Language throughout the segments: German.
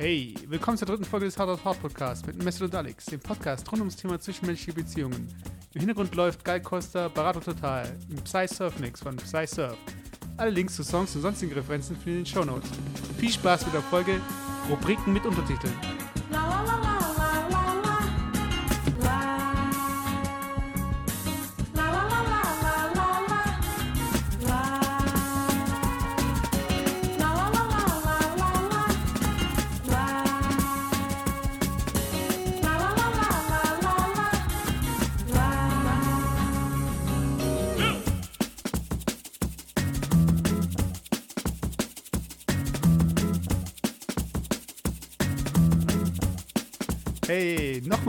Hey, willkommen zur dritten Folge des Hard of Hard Podcasts mit Messer und Alex, dem Podcast rund ums Thema zwischenmenschliche Beziehungen. Im Hintergrund läuft Guy Costa Barato Total, ein Psy Surf Mix von Psy Surf. Alle Links zu Songs und sonstigen Referenzen findet ihr in den Show Notes. Viel Spaß mit der Folge Rubriken mit Untertiteln.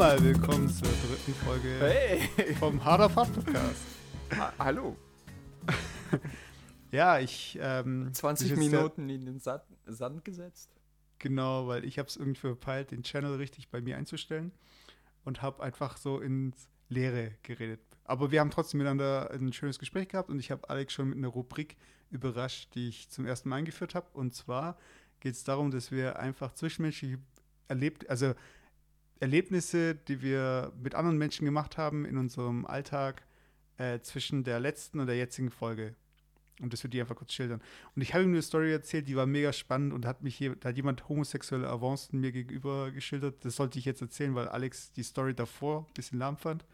Nochmal willkommen zur dritten Folge Hey! vom Hard of Hard Podcast. Ha hallo. Ja, ich. Ähm, 20 das ist jetzt der- Minuten in den Sand, Sand gesetzt. Genau, weil ich habe es irgendwie verpeilt, den Channel richtig bei mir einzustellen und habe einfach so ins Leere geredet. Aber wir haben trotzdem miteinander ein schönes Gespräch gehabt und ich habe Alex schon mit einer Rubrik überrascht, die ich zum ersten Mal eingeführt habe. Und zwar geht es darum, dass wir einfach zwischenmenschliche erlebt, also Erlebnisse, die wir mit anderen Menschen gemacht haben in unserem Alltag äh, zwischen der letzten und der jetzigen Folge. Und das würde ich einfach kurz schildern. Und ich habe ihm eine Story erzählt, die war mega spannend und hat mich hier, da hat jemand homosexuelle Avancen mir gegenüber geschildert. Das sollte ich jetzt erzählen, weil Alex die Story davor ein bisschen lahm fand.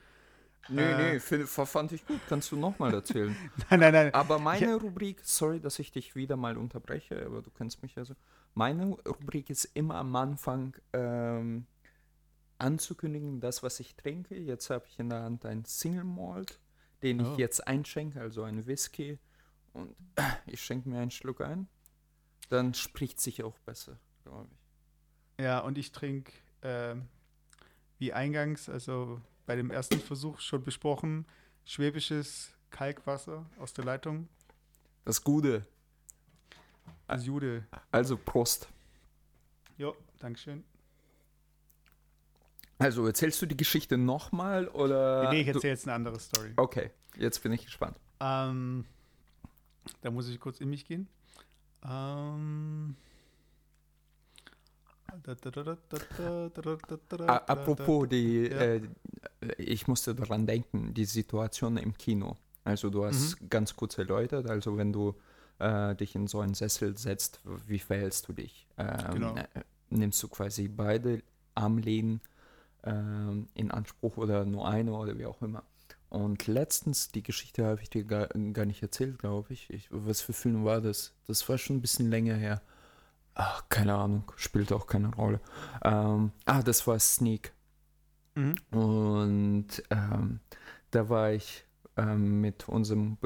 Nee, Äh. nee, find, fand ich gut. Kannst du nochmal erzählen. Nein, nein, nein. aber meine Rubrik, sorry, dass ich dich wieder mal unterbreche, aber du kennst mich ja so. Meine Rubrik ist immer am Anfang ähm, anzukündigen, das, was ich trinke. Jetzt habe ich in der Hand ein Single Malt, den Oh. ich jetzt einschenke, also ein Whisky. Und ich schenke mir einen Schluck ein. Dann spricht sich auch besser, glaube ich. Ja, und ich trinke, ähm, wie eingangs, also bei dem ersten Versuch schon besprochen, schwäbisches Kalkwasser aus der Leitung. Das Gute. Das Jude. Also Prost. Jo, Dankeschön. Also erzählst du die Geschichte nochmal oder? Nee, ich erzähle jetzt eine andere Story. Okay, jetzt bin ich gespannt. Ähm, da muss ich kurz in mich gehen. Ähm, Apropos die, ja. äh, ich musste daran denken, die Situation im Kino. Also du hast mhm. ganz kurz erläutert, also wenn du äh, dich in so einen Sessel setzt, wie verhältst du dich? Ähm, genau. Nimmst du quasi beide Armlehnen in Anspruch oder nur eine oder wie auch immer? Und letztens, die Geschichte habe ich dir gar, gar nicht erzählt, glaube ich. ich. Was für Film war das? Das war schon ein bisschen länger her. Ach, keine Ahnung, spielt auch keine Rolle. Ähm, ah, das war Sneak. Mhm. Und ähm, da war ich ähm, mit unserem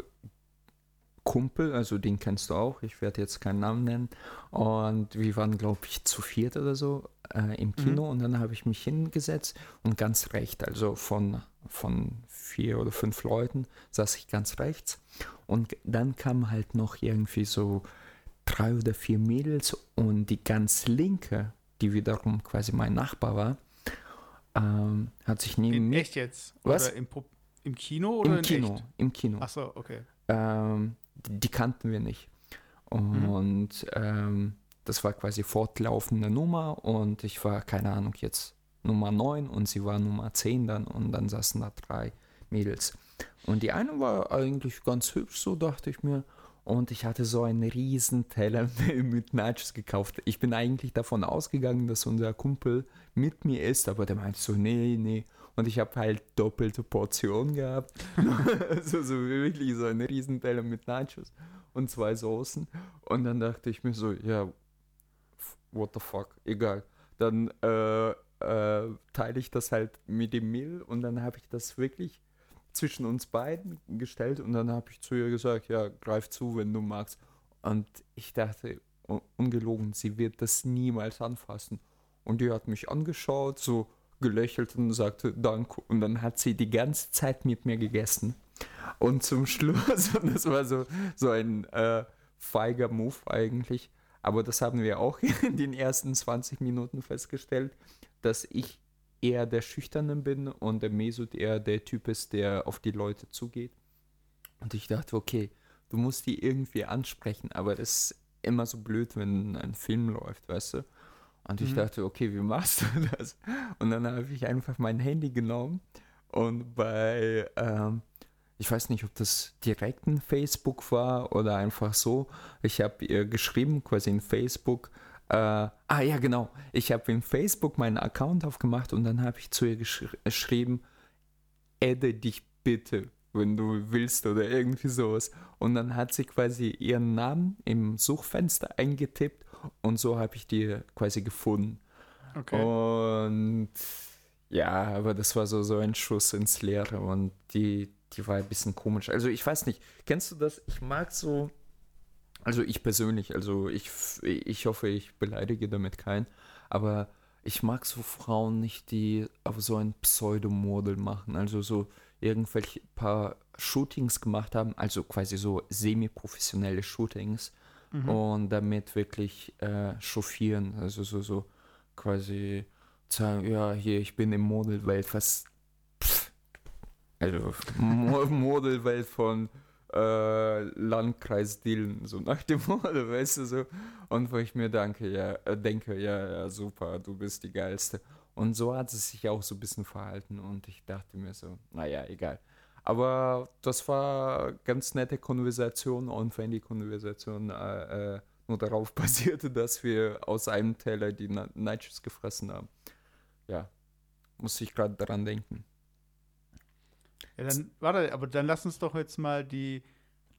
Kumpel, also den kennst du auch, ich werde jetzt keinen Namen nennen. Und wir waren, glaube ich, zu viert oder so äh, im Kino. Und dann habe ich mich hingesetzt und ganz recht, also von, von vier oder fünf Leuten, saß ich ganz rechts. Und dann kamen halt noch irgendwie so drei oder vier Mädels und die ganz linke, die wiederum quasi mein Nachbar war, ähm, hat sich neben In mir echt jetzt? Was? Im, im Kino oder im in Kino, echt? im Kino. Achso, okay. Ähm, die, kannten wir nicht. Und ähm, das war quasi fortlaufende Nummer und ich war, keine Ahnung, jetzt Nummer 9 und sie war Nummer 10 dann und dann saßen da drei Mädels. Und die eine war eigentlich ganz hübsch, so dachte ich mir. Und ich hatte so einen riesen Teller mit Nachos gekauft. Ich bin eigentlich davon ausgegangen, dass unser Kumpel mit mir ist, aber der meinte so, nee, nee. Und ich habe halt doppelte Portionen gehabt. also so wirklich so einen riesen Teller mit Nachos und zwei Soßen. Und dann dachte ich mir so, ja, what the fuck, egal. Dann äh, äh, teile ich das halt mit dem Mehl und dann habe ich das wirklich zwischen uns beiden gestellt und dann habe ich zu ihr gesagt, ja, greif zu, wenn du magst. Und ich dachte, un- ungelogen, sie wird das niemals anfassen. Und die hat mich angeschaut, so gelächelt und sagte Danke. Und dann hat sie die ganze Zeit mit mir gegessen. Und zum Schluss, und das war so, so ein äh, feiger Move eigentlich, aber das haben wir auch in den ersten 20 Minuten festgestellt, dass ich eher der Schüchterne bin und der Mesut eher der Typ ist, der auf die Leute zugeht. Und ich dachte, okay, du musst die irgendwie ansprechen, aber das ist immer so blöd, wenn ein Film läuft, weißt du? Und ich mhm. dachte, okay, wie machst du das? Und dann habe ich einfach mein Handy genommen und bei, ähm, ich weiß nicht, ob das direkt ein Facebook war oder einfach so, ich habe ihr geschrieben, quasi in Facebook, äh, ah ja, genau, ich habe in Facebook meinen Account aufgemacht und dann habe ich zu ihr gesch geschrieben, adde dich bitte, wenn du willst oder irgendwie sowas. Und dann hat sie quasi ihren Namen im Suchfenster eingetippt und so habe ich die quasi gefunden. Okay. Und ja, aber das war so, so ein Schuss ins Leere und die, die war ein bisschen komisch. Also ich weiß nicht, kennst du das? Ich mag so, also ich persönlich, also ich, ich hoffe, ich beleidige damit keinen, aber ich mag so Frauen nicht, die auf so ein Pseudomodel machen, also so irgendwelche paar Shootings gemacht haben, also quasi so semi-professionelle Shootings mhm. und damit wirklich äh, chauffieren, also so, so quasi sagen, ja, hier, ich bin im Modelwelt, was, pff, also Modelwelt von äh, Landkreis Dillen, so nach dem Motto, weißt du, so, und wo ich mir danke, ja, äh, denke, ja, ja, super, du bist die Geilste. Und so hat es sich auch so ein bisschen verhalten und ich dachte mir so, naja, egal. Aber das war ganz nette Konversation und wenn die Konversation äh, äh, nur darauf basierte, dass wir aus einem Teller die Nachos gefressen haben ja, muss ich gerade daran denken. Ja, dann, warte, aber dann lass uns doch jetzt mal die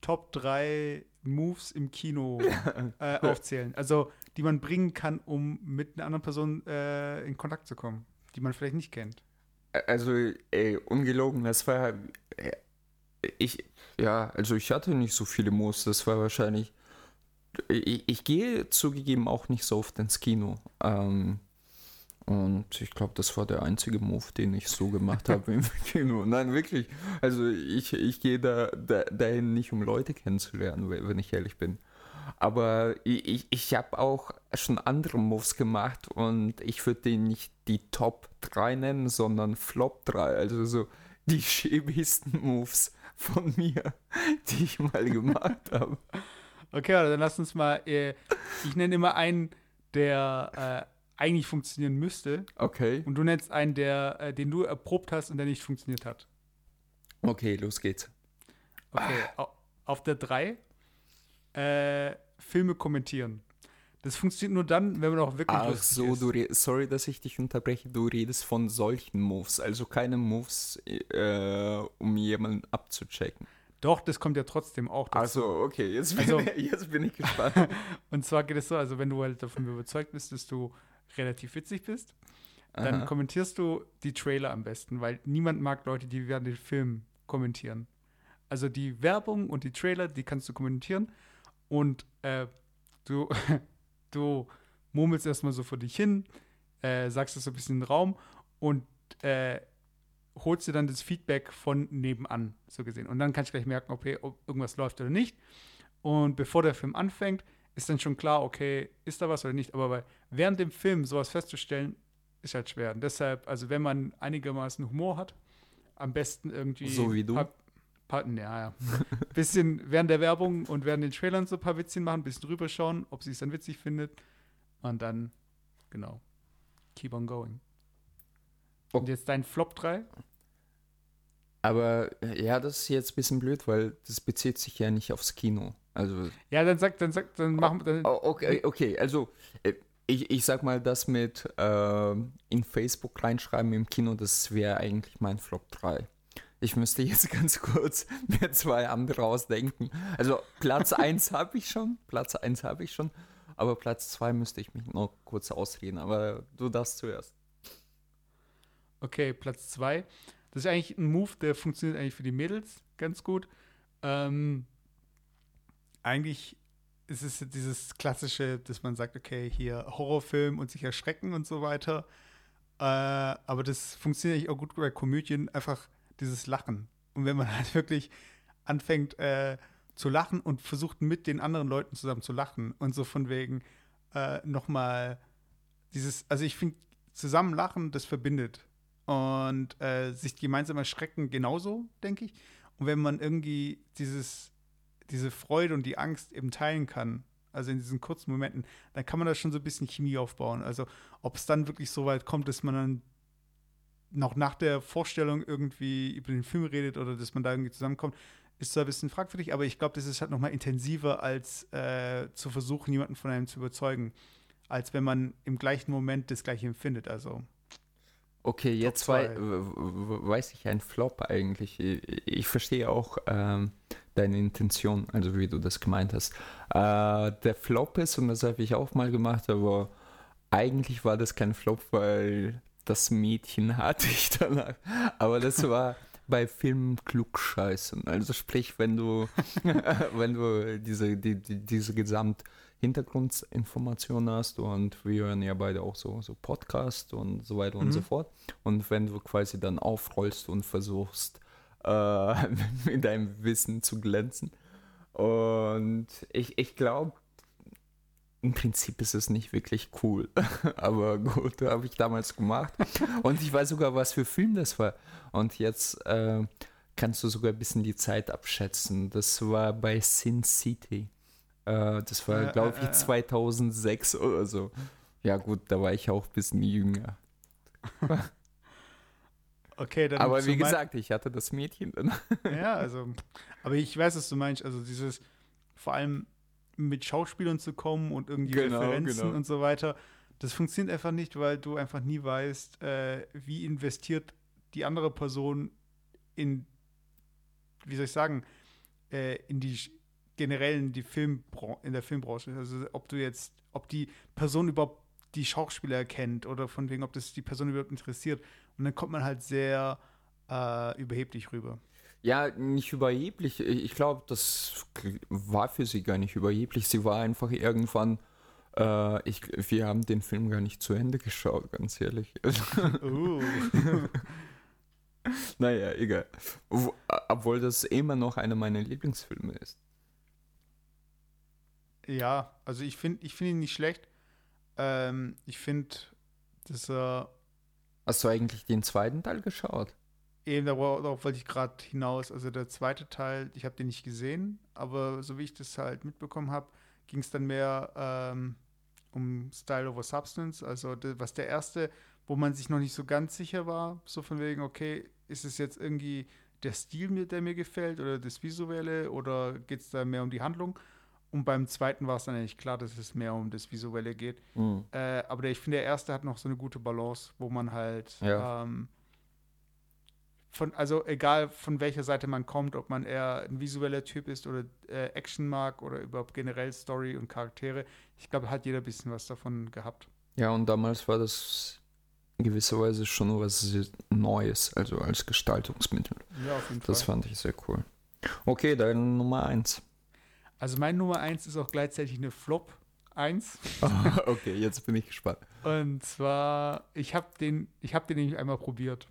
Top 3 Moves im Kino äh, aufzählen. Also, die man bringen kann, um mit einer anderen Person äh, in Kontakt zu kommen, die man vielleicht nicht kennt. Also, ey, ungelogen, das war. Äh, ich, ja, also ich hatte nicht so viele Moves, das war wahrscheinlich. Ich, ich gehe zugegeben auch nicht so oft ins Kino. Ähm, und ich glaube, das war der einzige Move, den ich so gemacht habe im Kino. Nein, wirklich. Also ich, ich gehe da, da, dahin nicht, um Leute kennenzulernen, wenn ich ehrlich bin. Aber ich, ich habe auch schon andere Moves gemacht und ich würde den nicht die Top 3 nennen, sondern Flop 3. Also so die schäbigsten Moves von mir, die ich mal gemacht habe. Okay, dann lass uns mal, äh, ich nenne immer einen, der äh, eigentlich funktionieren müsste. Okay. Und du nennst einen, der, äh, den du erprobt hast und der nicht funktioniert hat. Okay, los geht's. Okay, ah. auf der 3 äh, Filme kommentieren. Das funktioniert nur dann, wenn man auch wirklich Ach so, ist. du sorry, dass ich dich unterbreche. Du redest von solchen Moves, also keine Moves, äh, um jemanden abzuchecken. Doch, das kommt ja trotzdem auch dazu. Also, okay, jetzt bin, also, jetzt bin ich gespannt. und zwar geht es so, also wenn du halt davon überzeugt bist, dass du relativ witzig bist, dann Aha. kommentierst du die Trailer am besten, weil niemand mag Leute, die während den Film kommentieren. Also die Werbung und die Trailer, die kannst du kommentieren und äh, du, du murmelst erstmal so vor dich hin, äh, sagst das so ein bisschen in den Raum und äh, holst dir dann das Feedback von nebenan, so gesehen. Und dann kannst du gleich merken, okay, ob irgendwas läuft oder nicht. Und bevor der Film anfängt, ist dann schon klar, okay, ist da was oder nicht. Aber während dem Film sowas festzustellen, ist halt schwer. Und deshalb, also wenn man einigermaßen Humor hat, am besten irgendwie. So wie du. Paar, paar, ja, ja. bisschen während der Werbung und während den Trailern so ein paar Witzchen machen, ein bisschen drüber schauen, ob sie es dann witzig findet. Und dann, genau, keep on going. Oh. Und jetzt dein Flop 3? Aber ja, das ist jetzt ein bisschen blöd, weil das bezieht sich ja nicht aufs Kino. Also, ja, dann sag, dann sag, dann machen wir. Oh, okay, okay, also äh, ich, ich sag mal, das mit äh, in Facebook reinschreiben im Kino, das wäre eigentlich mein Flop 3. Ich müsste jetzt ganz kurz mir zwei andere ausdenken. Also Platz 1 habe ich schon, Platz 1 habe ich schon, aber Platz 2 müsste ich mich noch kurz ausreden, aber du darfst zuerst. Okay, Platz 2. Das ist eigentlich ein Move, der funktioniert eigentlich für die Mädels ganz gut. Ähm, eigentlich ist es dieses klassische, dass man sagt, okay, hier Horrorfilm und sich erschrecken und so weiter. Äh, aber das funktioniert eigentlich auch gut bei Komödien, einfach dieses Lachen. Und wenn man halt wirklich anfängt äh, zu lachen und versucht mit den anderen Leuten zusammen zu lachen und so von wegen äh, nochmal dieses, also ich finde, zusammen lachen, das verbindet. Und äh, sich gemeinsam erschrecken genauso, denke ich. Und wenn man irgendwie dieses diese Freude und die Angst eben teilen kann also in diesen kurzen Momenten, dann kann man da schon so ein bisschen Chemie aufbauen. Also ob es dann wirklich so weit kommt, dass man dann noch nach der Vorstellung irgendwie über den Film redet oder dass man da irgendwie zusammenkommt, ist zwar ein bisschen fragwürdig, aber ich glaube, das ist halt noch mal intensiver, als äh, zu versuchen, jemanden von einem zu überzeugen, als wenn man im gleichen Moment das Gleiche empfindet. Also Okay, jetzt wei weiß ich ein Flop eigentlich. Ich, ich verstehe auch ähm, deine Intention, also wie du das gemeint hast. Äh, der Flop ist, und das habe ich auch mal gemacht, aber eigentlich war das kein Flop, weil das Mädchen hatte ich danach. Aber das war bei Filmen klugscheißen. Also sprich, wenn du, wenn du diese, die, die, diese Gesamt Hintergrundinformationen hast und wir hören ja beide auch so, so Podcast und so weiter mhm. und so fort. Und wenn du quasi dann aufrollst und versuchst, äh, mit deinem Wissen zu glänzen. Und ich, ich glaube, im Prinzip ist es nicht wirklich cool. Aber gut, habe ich damals gemacht. Und ich weiß sogar, was für Film das war. Und jetzt äh, kannst du sogar ein bisschen die Zeit abschätzen. Das war bei Sin City. Äh, das war, äh, glaube ich, äh, 2006 oder so. Ja, gut, da war ich auch ein bisschen jünger. okay, dann. Aber wie gesagt, ich hatte das Mädchen dann. ja, also. Aber ich weiß, was du meinst. Also, dieses, vor allem mit Schauspielern zu kommen und irgendwie genau, Referenzen genau. und so weiter. Das funktioniert einfach nicht, weil du einfach nie weißt, äh, wie investiert die andere Person in, wie soll ich sagen, äh, in die generell in die Filmbran in der Filmbranche. Also ob du jetzt, ob die Person überhaupt die Schauspieler erkennt oder von wegen, ob das die Person überhaupt interessiert. Und dann kommt man halt sehr äh, überheblich rüber. Ja, nicht überheblich. Ich glaube, das war für sie gar nicht überheblich. Sie war einfach irgendwann. Äh, ich, wir haben den Film gar nicht zu Ende geschaut, ganz ehrlich. Uh. naja, egal. Obwohl das immer noch einer meiner Lieblingsfilme ist. Ja, also ich finde ich find ihn nicht schlecht. Ähm, ich finde, dass er. Hast du eigentlich den zweiten Teil geschaut? Eben, darauf wollte ich gerade hinaus. Also der zweite Teil, ich habe den nicht gesehen, aber so wie ich das halt mitbekommen habe, ging es dann mehr ähm, um Style over Substance. Also was der erste, wo man sich noch nicht so ganz sicher war, so von wegen, okay, ist es jetzt irgendwie der Stil, der mir gefällt oder das Visuelle oder geht es da mehr um die Handlung? Und beim zweiten war es dann eigentlich klar, dass es mehr um das Visuelle geht. Mhm. Äh, aber der, ich finde, der erste hat noch so eine gute Balance, wo man halt ja. ähm, von, also egal von welcher Seite man kommt, ob man eher ein visueller Typ ist oder äh, Action mag oder überhaupt generell Story und Charaktere, ich glaube, hat jeder ein bisschen was davon gehabt. Ja, und damals war das in gewisser Weise schon was Neues, also als Gestaltungsmittel. Ja, auf jeden Fall. Das fand ich sehr cool. Okay, dann Nummer eins. Also mein Nummer 1 ist auch gleichzeitig eine Flop 1. okay, jetzt bin ich gespannt. Und zwar, ich habe den, ich habe den nämlich einmal probiert.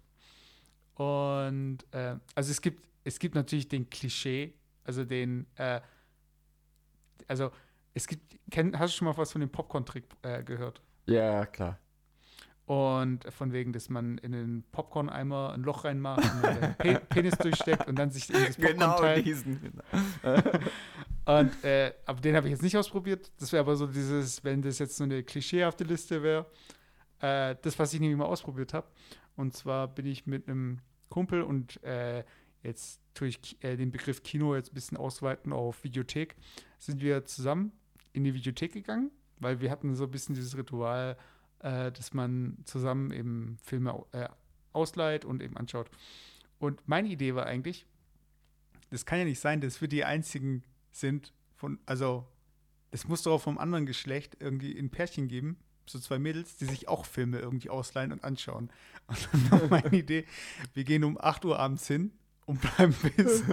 Und äh, also es gibt, es gibt natürlich den Klischee, also den, äh, also es gibt, kenn, hast du schon mal was von dem Popcorn-Trick äh, gehört? Ja, klar. Und von wegen, dass man in den Popcorn-Eimer ein Loch reinmacht und den Pe Penis durchsteckt und dann sich das Popcorn genau teilt. diesen. Genau. und, äh, aber den habe ich jetzt nicht ausprobiert. Das wäre aber so dieses, wenn das jetzt so eine klischeehafte Liste wäre, äh, das, was ich nämlich mal ausprobiert habe. Und zwar bin ich mit einem Kumpel und äh, jetzt tue ich äh, den Begriff Kino jetzt ein bisschen ausweiten auf Videothek, sind wir zusammen in die Videothek gegangen, weil wir hatten so ein bisschen dieses Ritual, äh, dass man zusammen eben Filme äh, ausleiht und eben anschaut. Und meine Idee war eigentlich, das kann ja nicht sein, dass wir die einzigen sind von, also es muss doch auch vom anderen Geschlecht irgendwie ein Pärchen geben, so zwei Mädels, die sich auch Filme irgendwie ausleihen und anschauen. Und dann war meine Idee, wir gehen um 8 Uhr abends hin und bleiben bis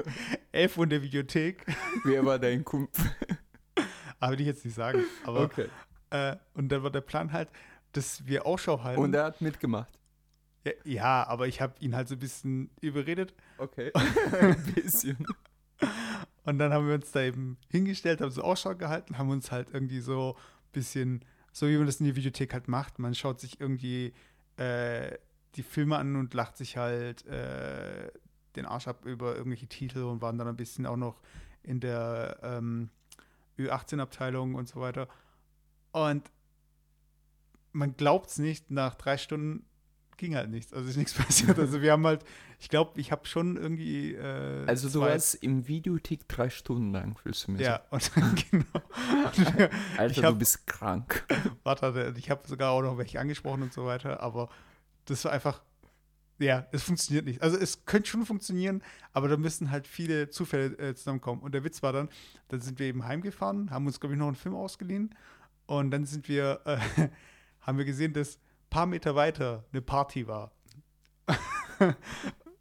11 Uhr in der Videothek. Wer war dein Kumpel? Aber will ich jetzt nicht sagen. Aber, okay. Äh, und dann war der Plan halt, dass wir Ausschau halten. Und er hat mitgemacht. Ja, ja aber ich habe ihn halt so ein bisschen überredet. Okay. ein bisschen. Und dann haben wir uns da eben hingestellt, haben so Ausschau gehalten, haben uns halt irgendwie so ein bisschen, so wie man das in der Videothek halt macht, man schaut sich irgendwie äh, die Filme an und lacht sich halt äh, den Arsch ab über irgendwelche Titel und waren dann ein bisschen auch noch in der ähm, Ü18-Abteilung und so weiter. Und man glaubt es nicht, nach drei Stunden ging halt nichts. Also ist nichts passiert. Also wir haben halt, ich glaube, ich habe schon irgendwie. Äh, also du warst im Videothek drei Stunden lang, fühlst du mir Ja, und genau. Und Alter, hab, du bist krank. Warte, ich habe sogar auch noch welche angesprochen und so weiter, aber das war einfach. Ja, es funktioniert nicht. Also es könnte schon funktionieren, aber da müssen halt viele Zufälle äh, zusammenkommen. Und der Witz war dann, dann sind wir eben heimgefahren, haben uns, glaube ich, noch einen Film ausgeliehen und dann sind wir, äh, haben wir gesehen, dass paar Meter weiter eine Party war.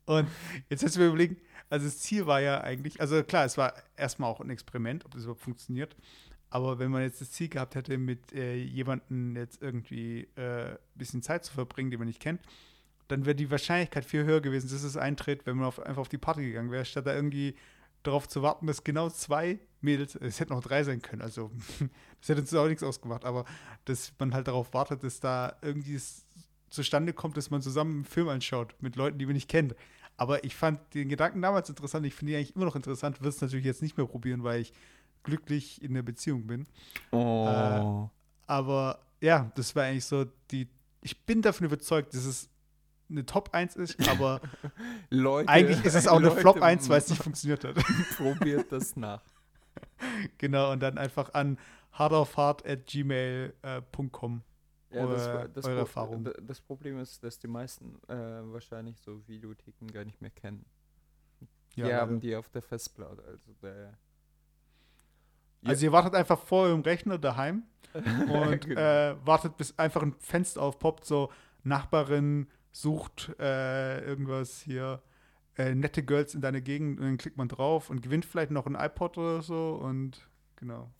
und jetzt müssen wir überlegen, also das Ziel war ja eigentlich, also klar, es war erstmal auch ein Experiment, ob das überhaupt funktioniert. Aber wenn man jetzt das Ziel gehabt hätte, mit äh, jemandem jetzt irgendwie ein äh, bisschen Zeit zu verbringen, den man nicht kennt, dann wäre die Wahrscheinlichkeit viel höher gewesen, dass es eintritt, wenn man auf, einfach auf die Party gegangen wäre, statt da irgendwie darauf zu warten, dass genau zwei Mädels, es hätten auch drei sein können, also das hätte uns auch nichts ausgemacht, aber dass man halt darauf wartet, dass da irgendwie es zustande kommt, dass man zusammen einen Film anschaut mit Leuten, die man nicht kennt. Aber ich fand den Gedanken damals interessant, ich finde ihn eigentlich immer noch interessant, würde es natürlich jetzt nicht mehr probieren, weil ich glücklich in der Beziehung bin. Oh. Äh, aber ja, das war eigentlich so die, ich bin davon überzeugt, dass es eine Top 1 ist, aber Leute, eigentlich ist es auch Leute, eine Flop 1, weil es nicht funktioniert hat. Probiert das nach. Genau, und dann einfach an hardaufhart.gmail.com. Äh, ja, das, das, eure Erfahrung. das Problem ist, dass die meisten äh, wahrscheinlich so Videotheken gar nicht mehr kennen. Die ja, haben die auf der Festplatte, also der also ihr wartet einfach vor eurem Rechner daheim und genau. äh, wartet, bis einfach ein Fenster aufpoppt, so Nachbarin sucht äh, irgendwas hier, äh, nette Girls in deine Gegend und dann klickt man drauf und gewinnt vielleicht noch ein iPod oder so und genau.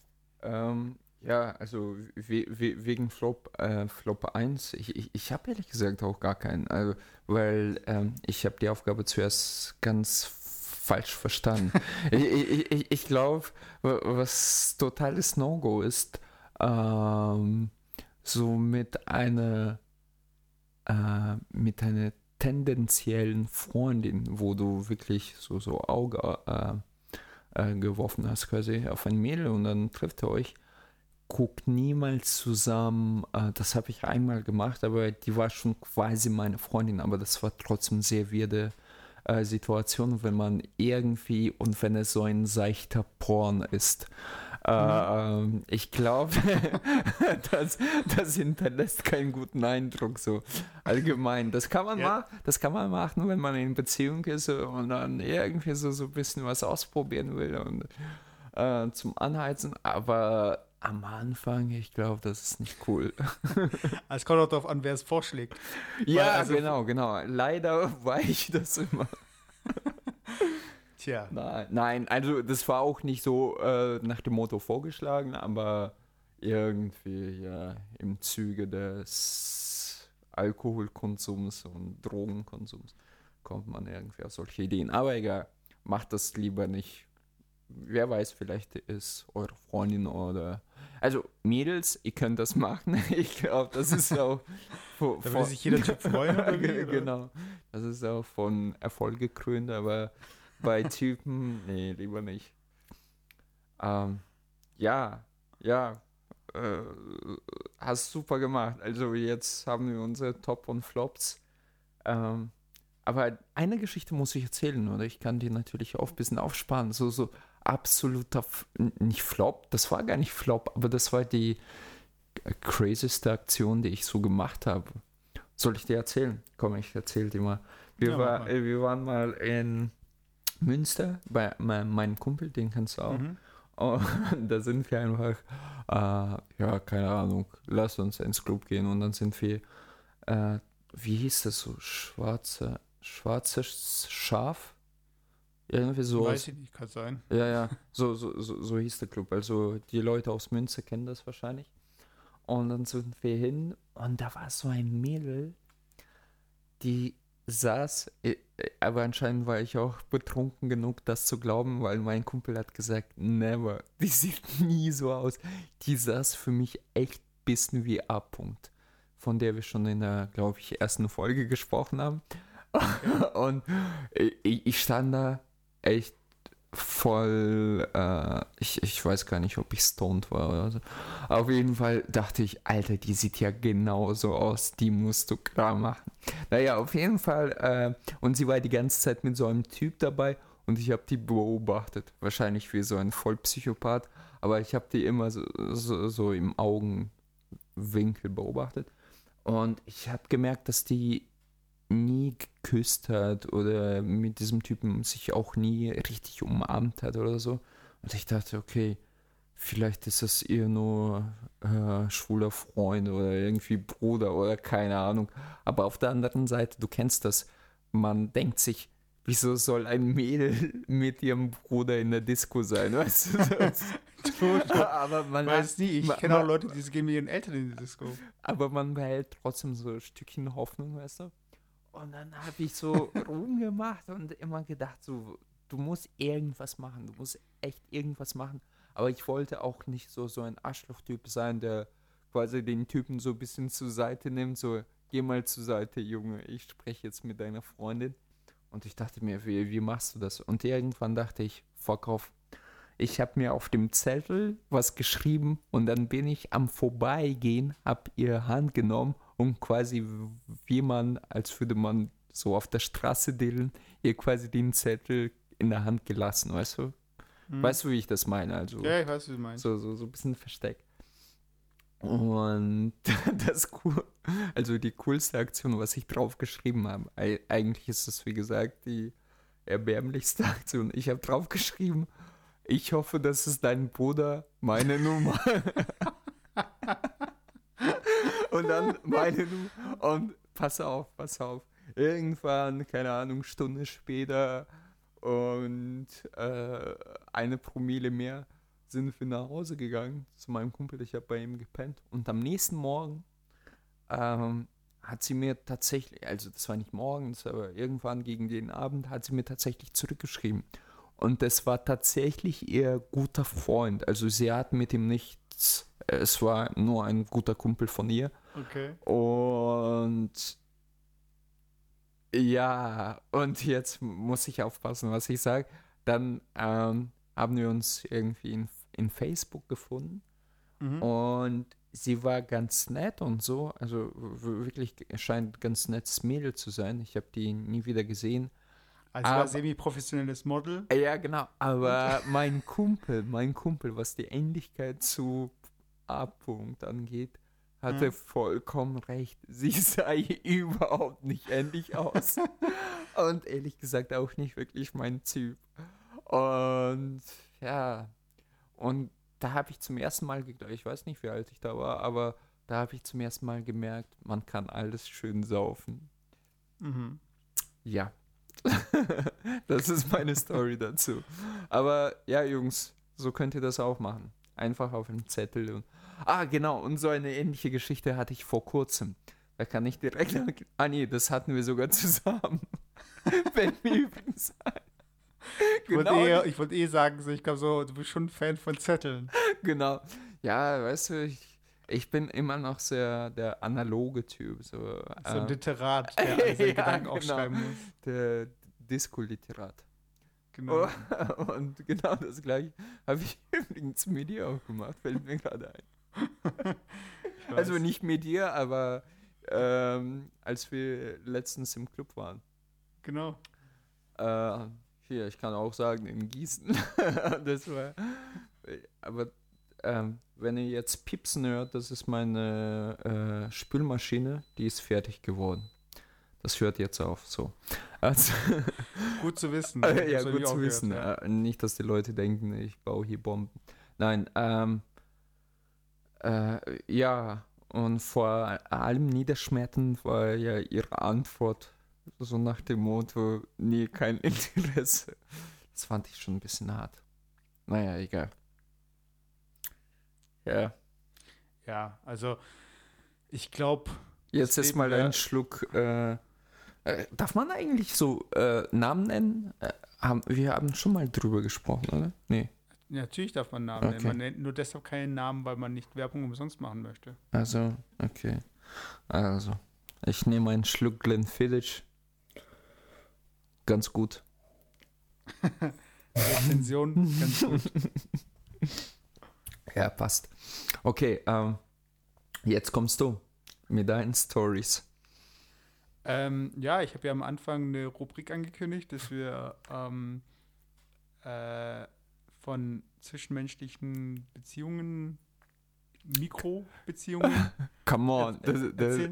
Ähm, ja, also we we wegen Flop, äh, Flop 1, ich, ich, ich habe ehrlich gesagt auch gar keinen, also, weil ähm, ich habe die Aufgabe zuerst ganz falsch verstanden. ich ich, ich, glaube, was totales No-Go ist, ähm, so mit einer äh, mit einer tendenziellen Freundin, wo du wirklich so, so Auge äh, äh, geworfen hast, quasi auf ein Mädel und dann trifft ihr euch. Guckt niemals zusammen, äh, das habe ich einmal gemacht, aber die war schon quasi meine Freundin, aber das war trotzdem sehr wirde äh, Situation, wenn man irgendwie und wenn es so ein seichter Porn ist. Mhm. ich glaube, das, das hinterlässt keinen guten Eindruck so allgemein. Das kann man ja. machen, das kann man machen, wenn man in Beziehung ist und dann irgendwie so, so ein bisschen was ausprobieren will und äh, zum Anheizen, aber am Anfang, ich glaube, das ist nicht cool. Es kommt auch darauf an, wer es vorschlägt. Ja, also genau, genau. Leider war ich das immer. Tja. Nein, nein, also das war auch nicht so äh, nach dem Motto vorgeschlagen, aber irgendwie ja im Zuge des Alkoholkonsums und Drogenkonsums kommt man irgendwie auf solche Ideen. Aber egal, macht das lieber nicht. Wer weiß, vielleicht ist eure Freundin oder. Also, Mädels, ihr könnt das machen. Ich glaube, das ist auch. Von, da würde sich jeder Typ freuen. genau. Das ist auch von Erfolg gekrönt, aber bei Typen, nee, lieber nicht. Ähm, ja, ja, äh, hast super gemacht. Also jetzt haben wir unsere Top und Flops. Ähm, aber eine Geschichte muss ich erzählen, oder? Ich kann die natürlich auch ein bisschen aufsparen. So, so absoluter, F nicht Flop, das war gar nicht Flop, aber das war die crazyste Aktion, die ich so gemacht habe. Soll ich dir erzählen? Komm, ich erzähle dir mal. Wir, ja, war, mal. wir waren mal in Münster bei meinem Kumpel, den kennst du auch. Mhm. Und da sind wir einfach, äh, ja, keine Ahnung, lass uns ins Club gehen und dann sind wir, äh, wie hieß das so, schwarze, schwarzes Schaf? Irgendwie so. Weiß ich nicht, kann sein. Ja, ja, so, so, so, so hieß der Club. Also die Leute aus Münster kennen das wahrscheinlich. Und dann sind wir hin und da war so ein Mädel, die saß, äh, aber anscheinend war ich auch betrunken genug, das zu glauben, weil mein Kumpel hat gesagt, never, die sieht nie so aus. Die saß für mich echt bisschen wie A. -Punkt, von der wir schon in der, glaube ich, ersten Folge gesprochen haben. Und ich, ich stand da echt voll, äh, ich, ich weiß gar nicht, ob ich stoned war oder so. Auf jeden Fall dachte ich, Alter, die sieht ja genauso aus, die musst du klar machen. Naja, auf jeden Fall, äh, und sie war die ganze Zeit mit so einem Typ dabei und ich habe die beobachtet. Wahrscheinlich wie so ein Vollpsychopath, aber ich habe die immer so, so, so im Augenwinkel beobachtet. Und ich habe gemerkt, dass die nie geküsst hat oder mit diesem Typen sich auch nie richtig umarmt hat oder so. Und ich dachte, okay, vielleicht ist das ihr nur äh, schwuler Freund oder irgendwie Bruder oder keine Ahnung. Aber auf der anderen Seite, du kennst das, man denkt sich, wieso soll ein Mädel mit ihrem Bruder in der Disco sein, weißt du? aber man weiß nie, ich kenne auch Leute, die gehen mit ihren Eltern in die Disco. Aber man behält trotzdem so ein Stückchen Hoffnung, weißt du? Und dann habe ich so rumgemacht und immer gedacht, so, du musst irgendwas machen, du musst echt irgendwas machen. Aber ich wollte auch nicht so, so ein Arschloch-Typ sein, der quasi den Typen so ein bisschen zur Seite nimmt, so, geh mal zur Seite, Junge, ich spreche jetzt mit deiner Freundin. Und ich dachte mir, wie, wie machst du das? Und irgendwann dachte ich, fuck off. Ich habe mir auf dem Zettel was geschrieben und dann bin ich am Vorbeigehen, habe ihr Hand genommen und quasi, wie man, als würde man so auf der Straße dealen, ihr quasi den Zettel in der Hand gelassen, weißt du? Hm. Weißt du, wie ich das meine? Also, ja, ich weiß, wie du meinst. So, so, so ein bisschen versteckt. Und das cool, also die coolste Aktion, was ich drauf geschrieben habe, eigentlich ist es, wie gesagt, die erbärmlichste Aktion. Ich habe drauf geschrieben, ich hoffe, das ist dein Bruder, meine Nummer. dann meine du und pass auf, pass auf. Irgendwann, keine Ahnung, Stunde später und äh, eine Promille mehr sind wir nach Hause gegangen zu meinem Kumpel. Ich habe bei ihm gepennt und am nächsten Morgen ähm, hat sie mir tatsächlich, also das war nicht morgens, aber irgendwann gegen den Abend hat sie mir tatsächlich zurückgeschrieben. Und das war tatsächlich ihr guter Freund. Also sie hat mit ihm nichts, es war nur ein guter Kumpel von ihr. Okay. Und ja, und jetzt muss ich aufpassen, was ich sage. Dann ähm, haben wir uns irgendwie in, in Facebook gefunden. Mhm. Und sie war ganz nett und so. Also wirklich scheint ganz nettes Mädel zu sein. Ich habe die nie wieder gesehen. Also aber, war semi-professionelles Model. Ja, genau. Aber mein Kumpel, mein Kumpel, was die Ähnlichkeit zu A-Punkt angeht, hatte hm. vollkommen recht. Sie sah überhaupt nicht ähnlich aus. und ehrlich gesagt auch nicht wirklich mein Typ. Und ja, und da habe ich zum ersten Mal, ich weiß nicht, wie alt ich da war, aber da habe ich zum ersten Mal gemerkt, man kann alles schön saufen. Mhm. Ja. das ist meine Story dazu. Aber ja, Jungs, so könnt ihr das auch machen. Einfach auf einen Zettel und Ah, genau, und so eine ähnliche Geschichte hatte ich vor kurzem. Da kann ich direkt. Ah, nee, das hatten wir sogar zusammen. Fällt mir übrigens ein. Genau. Ich wollte eh, wollt eh sagen, so, ich glaube so, du bist schon ein Fan von Zetteln. Genau. Ja, weißt du, ich, ich bin immer noch sehr der analoge Typ. So, so ein äh, Literat, der seine ja, Gedanken genau. aufschreiben muss. Der Disco-Literat. Genau. Oh, und genau das gleiche habe ich übrigens mit dir auch gemacht, fällt mir gerade ein also nicht mit dir, aber ähm, als wir letztens im Club waren. Genau. Äh, hier, ich kann auch sagen, in Gießen. das war. Aber ähm, wenn ihr jetzt Pipsen hört, das ist meine äh, Spülmaschine, die ist fertig geworden. Das hört jetzt auf, so. Also, gut zu wissen. Äh, ja, gut zu wissen. Gehört, ja. Äh, nicht, dass die Leute denken, ich baue hier Bomben. Nein, ähm, äh, ja, und vor allem niederschmetternd war ja ihre Antwort so nach dem Motto, nee, kein Interesse. Das fand ich schon ein bisschen hart. Naja, egal. Ja. Ja, also ich glaube. Jetzt ist mal ein Schluck. Äh, äh, darf man eigentlich so äh, Namen nennen? Äh, haben, wir haben schon mal drüber gesprochen, oder? Nee. Natürlich darf man Namen okay. nennen. Man nennt nur deshalb keinen Namen, weil man nicht Werbung umsonst machen möchte. Also, okay. Also, ich nehme einen Schluck Glenfiddich. Ganz gut. Rezension ganz gut. Ja, passt. Okay, ähm, jetzt kommst du mit deinen Stories. Ähm, ja, ich habe ja am Anfang eine Rubrik angekündigt, dass wir ähm, äh, von zwischenmenschlichen Beziehungen, Mikrobeziehungen. Come on, das, das,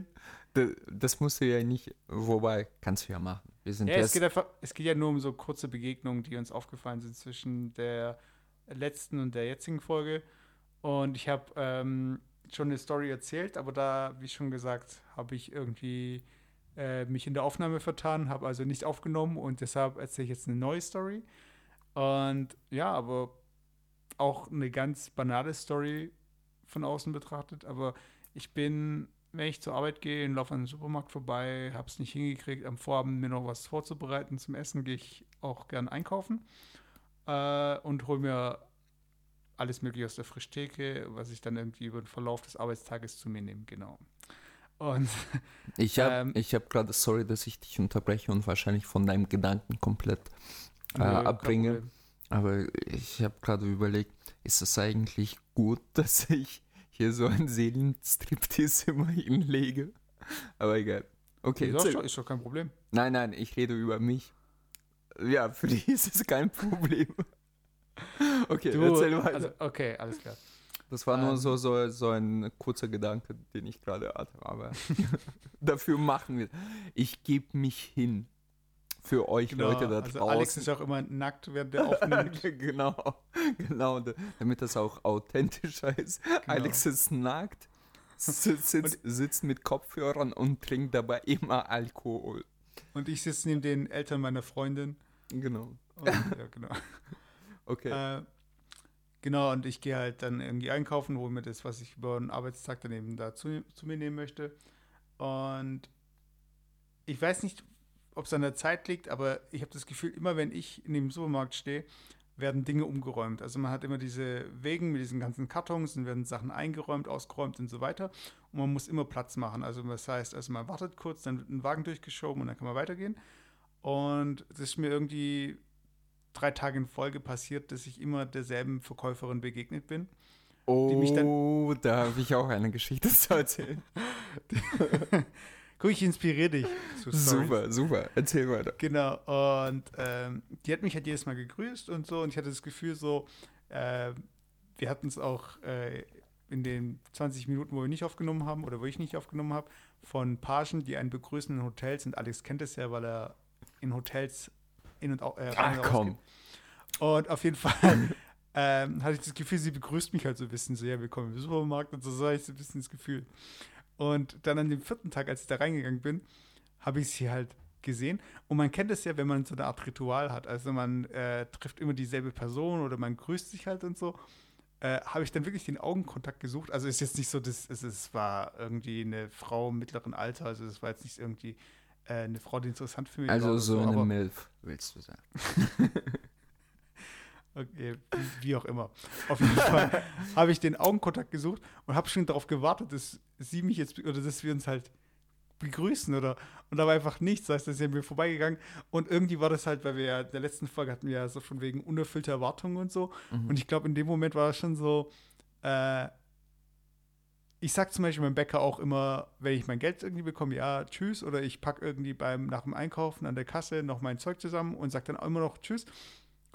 das, das, musst du ja nicht, wobei kannst du ja machen. Wir sind ja, es geht, einfach, es geht ja nur um so kurze Begegnungen, die uns aufgefallen sind zwischen der letzten und der jetzigen Folge. Und ich habe ähm, schon eine Story erzählt, aber da, wie schon gesagt, habe ich irgendwie äh, mich in der Aufnahme vertan, habe also nicht aufgenommen und deshalb erzähle ich jetzt eine neue Story. Und ja, aber auch eine ganz banale Story von außen betrachtet, aber ich bin, wenn ich zur Arbeit gehe, laufe an den Supermarkt vorbei, habe es nicht hingekriegt, am Vorabend mir noch was vorzubereiten zum Essen, gehe ich auch gern einkaufen äh, und hole mir alles mögliche aus der Frischtheke, was ich dann irgendwie über den Verlauf des Arbeitstages zu mir nehme, genau. Und ich habe ähm, hab gerade, sorry, dass ich dich unterbreche und wahrscheinlich von deinem Gedanken komplett äh, abbringe. Aber ich habe gerade überlegt, ist es eigentlich gut, dass ich hier so ein Seelenstriptease immer hinlege? Aber egal. Okay, ist doch, ist doch kein Problem. Nein, nein, ich rede über mich. Ja, für dich ist es kein Problem. Okay, du, erzähl weiter. Also, okay, alles klar. Das war nur ähm, so, so, so ein kurzer Gedanke, den ich gerade hatte. Aber dafür machen wir. Ich gebe mich hin. Für euch genau, Leute da also draußen. Alex ist auch immer nackt, während der aufnimmt. genau, genau. Damit das auch authentischer ist. Genau. Alex ist nackt, sitzt, sitzt mit Kopfhörern und trinkt dabei immer Alkohol. Und ich sitze neben den Eltern meiner Freundin. Genau. Und, ja, genau. Okay. Äh, genau, und ich gehe halt dann irgendwie einkaufen, hole mir das, was ich über den Arbeitstag dann eben da zu, zu mir nehmen möchte. Und ich weiß nicht, ob es an der Zeit liegt, aber ich habe das Gefühl, immer wenn ich in dem Supermarkt stehe, werden Dinge umgeräumt. Also man hat immer diese Wegen mit diesen ganzen Kartons und werden Sachen eingeräumt, ausgeräumt und so weiter. Und man muss immer Platz machen. Also das heißt, also man wartet kurz, dann wird ein Wagen durchgeschoben und dann kann man weitergehen. Und das ist mir irgendwie drei Tage in Folge passiert, dass ich immer derselben Verkäuferin begegnet bin. Oh, da habe ich auch eine Geschichte zu erzählen. Guck, ich inspiriere dich. super, super. Erzähl weiter. Genau. Und ähm, die hat mich halt jedes Mal gegrüßt und so. Und ich hatte das Gefühl so, äh, wir hatten es auch äh, in den 20 Minuten, wo wir nicht aufgenommen haben oder wo ich nicht aufgenommen habe, von Pagen, die einen begrüßen in Hotels. Und Alex kennt es ja, weil er in Hotels in und äh, Ach, komm. Und auf jeden Fall ähm, hatte ich das Gefühl, sie begrüßt mich halt so ein bisschen so, ja, willkommen im Supermarkt und so, so hatte ich so ein bisschen das Gefühl. Und dann an dem vierten Tag, als ich da reingegangen bin, habe ich sie halt gesehen. Und man kennt es ja, wenn man so eine Art Ritual hat. Also man äh, trifft immer dieselbe Person oder man grüßt sich halt und so. Äh, habe ich dann wirklich den Augenkontakt gesucht. Also ist jetzt nicht so, dass es, es war irgendwie eine Frau mittleren Alter, also es war jetzt nicht irgendwie äh, eine Frau, die interessant für mich also war. Also so, eine Milf, willst du sagen. okay, wie auch immer. Auf jeden Fall habe ich den Augenkontakt gesucht und habe schon darauf gewartet, dass sie mich jetzt, oder dass wir uns halt begrüßen oder und da war einfach nichts, das heißt, das ist an mir vorbeigegangen und irgendwie war das halt, weil wir ja in der letzten Folge hatten wir ja so von wegen unerfüllte Erwartungen und so mhm. und ich glaube in dem Moment war das schon so äh, ich sag zum Beispiel meinem Bäcker auch immer, wenn ich mein Geld irgendwie bekomme, ja, tschüss, oder ich packe irgendwie beim, nach dem Einkaufen an der Kasse noch mein Zeug zusammen und sag dann immer noch tschüss.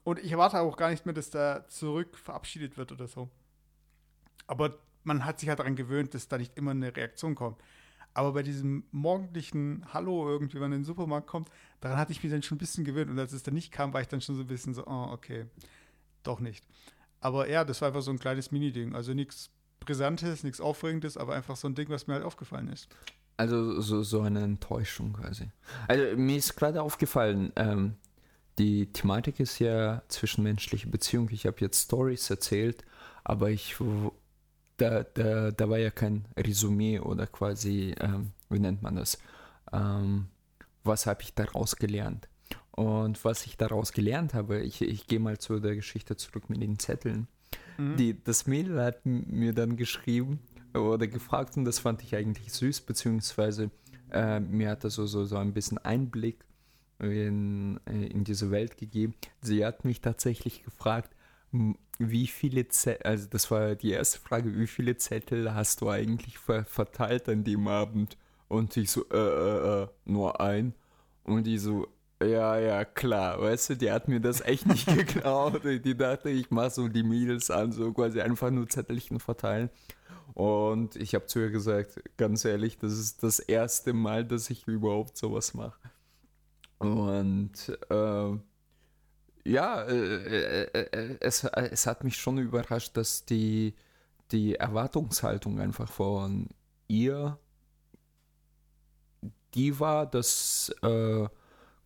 Und ich erwarte auch gar nicht mehr, dass da zurück verabschiedet wird oder so. Aber man hat sich halt daran gewöhnt, dass da nicht immer eine Reaktion kommt. Aber bei diesem morgendlichen Hallo irgendwie, wenn man in den Supermarkt kommt, daran hatte ich mich dann schon ein bisschen gewöhnt. Und als es dann nicht kam, war ich dann schon so ein bisschen so, oh, okay, doch nicht. Aber ja, das war einfach so ein kleines Mini-Ding. Also nichts Brisantes, nichts Aufregendes, aber einfach so ein Ding, was mir halt aufgefallen ist. Also so, so eine Enttäuschung quasi. Also mir ist gerade aufgefallen, ähm, die Thematik ist ja zwischenmenschliche Beziehung. Ich habe jetzt Stories erzählt, aber ich da, da, da war ja kein Resümee oder quasi, ähm, wie nennt man das? Ähm, was habe ich daraus gelernt? Und was ich daraus gelernt habe, ich, ich gehe mal zu der Geschichte zurück mit den Zetteln. Mhm. Die, das Mädel hat mir dann geschrieben oder gefragt und das fand ich eigentlich süß, beziehungsweise äh, mir hat das so, so, so ein bisschen Einblick in, äh, in diese Welt gegeben. Sie hat mich tatsächlich gefragt, wie viele Zettel, also das war die erste Frage, wie viele Zettel hast du eigentlich ver verteilt an dem Abend? Und ich so, äh, äh, äh, nur ein. Und die so, ja, ja, klar, weißt du, die hat mir das echt nicht geklaut. Die dachte, ich mache so die Mädels an, so quasi einfach nur Zettelchen verteilen. Und ich habe zu ihr gesagt, ganz ehrlich, das ist das erste Mal, dass ich überhaupt sowas mache. Und äh, ja, äh, äh, äh, es, es hat mich schon überrascht, dass die, die Erwartungshaltung einfach von ihr die war, dass äh,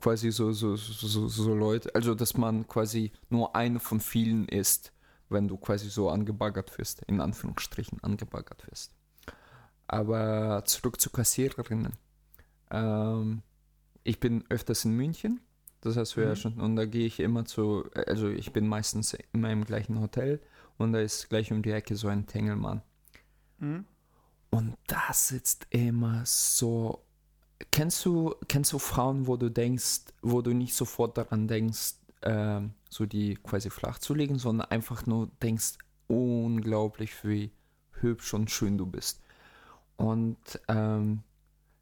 quasi so, so, so, so Leute, also dass man quasi nur eine von vielen ist, wenn du quasi so angebaggert wirst, in Anführungsstrichen angebaggert wirst. Aber zurück zu Kassiererinnen. Ähm, ich bin öfters in München das hast du mhm. ja schon. Und da gehe ich immer zu, also ich bin meistens immer im gleichen Hotel und da ist gleich um die Ecke so ein Tengelmann. Mhm. Und da sitzt immer so. Kennst du, kennst du Frauen, wo du denkst, wo du nicht sofort daran denkst, äh, so die quasi flach zu legen, sondern einfach nur denkst, unglaublich, wie hübsch und schön du bist. Und ähm,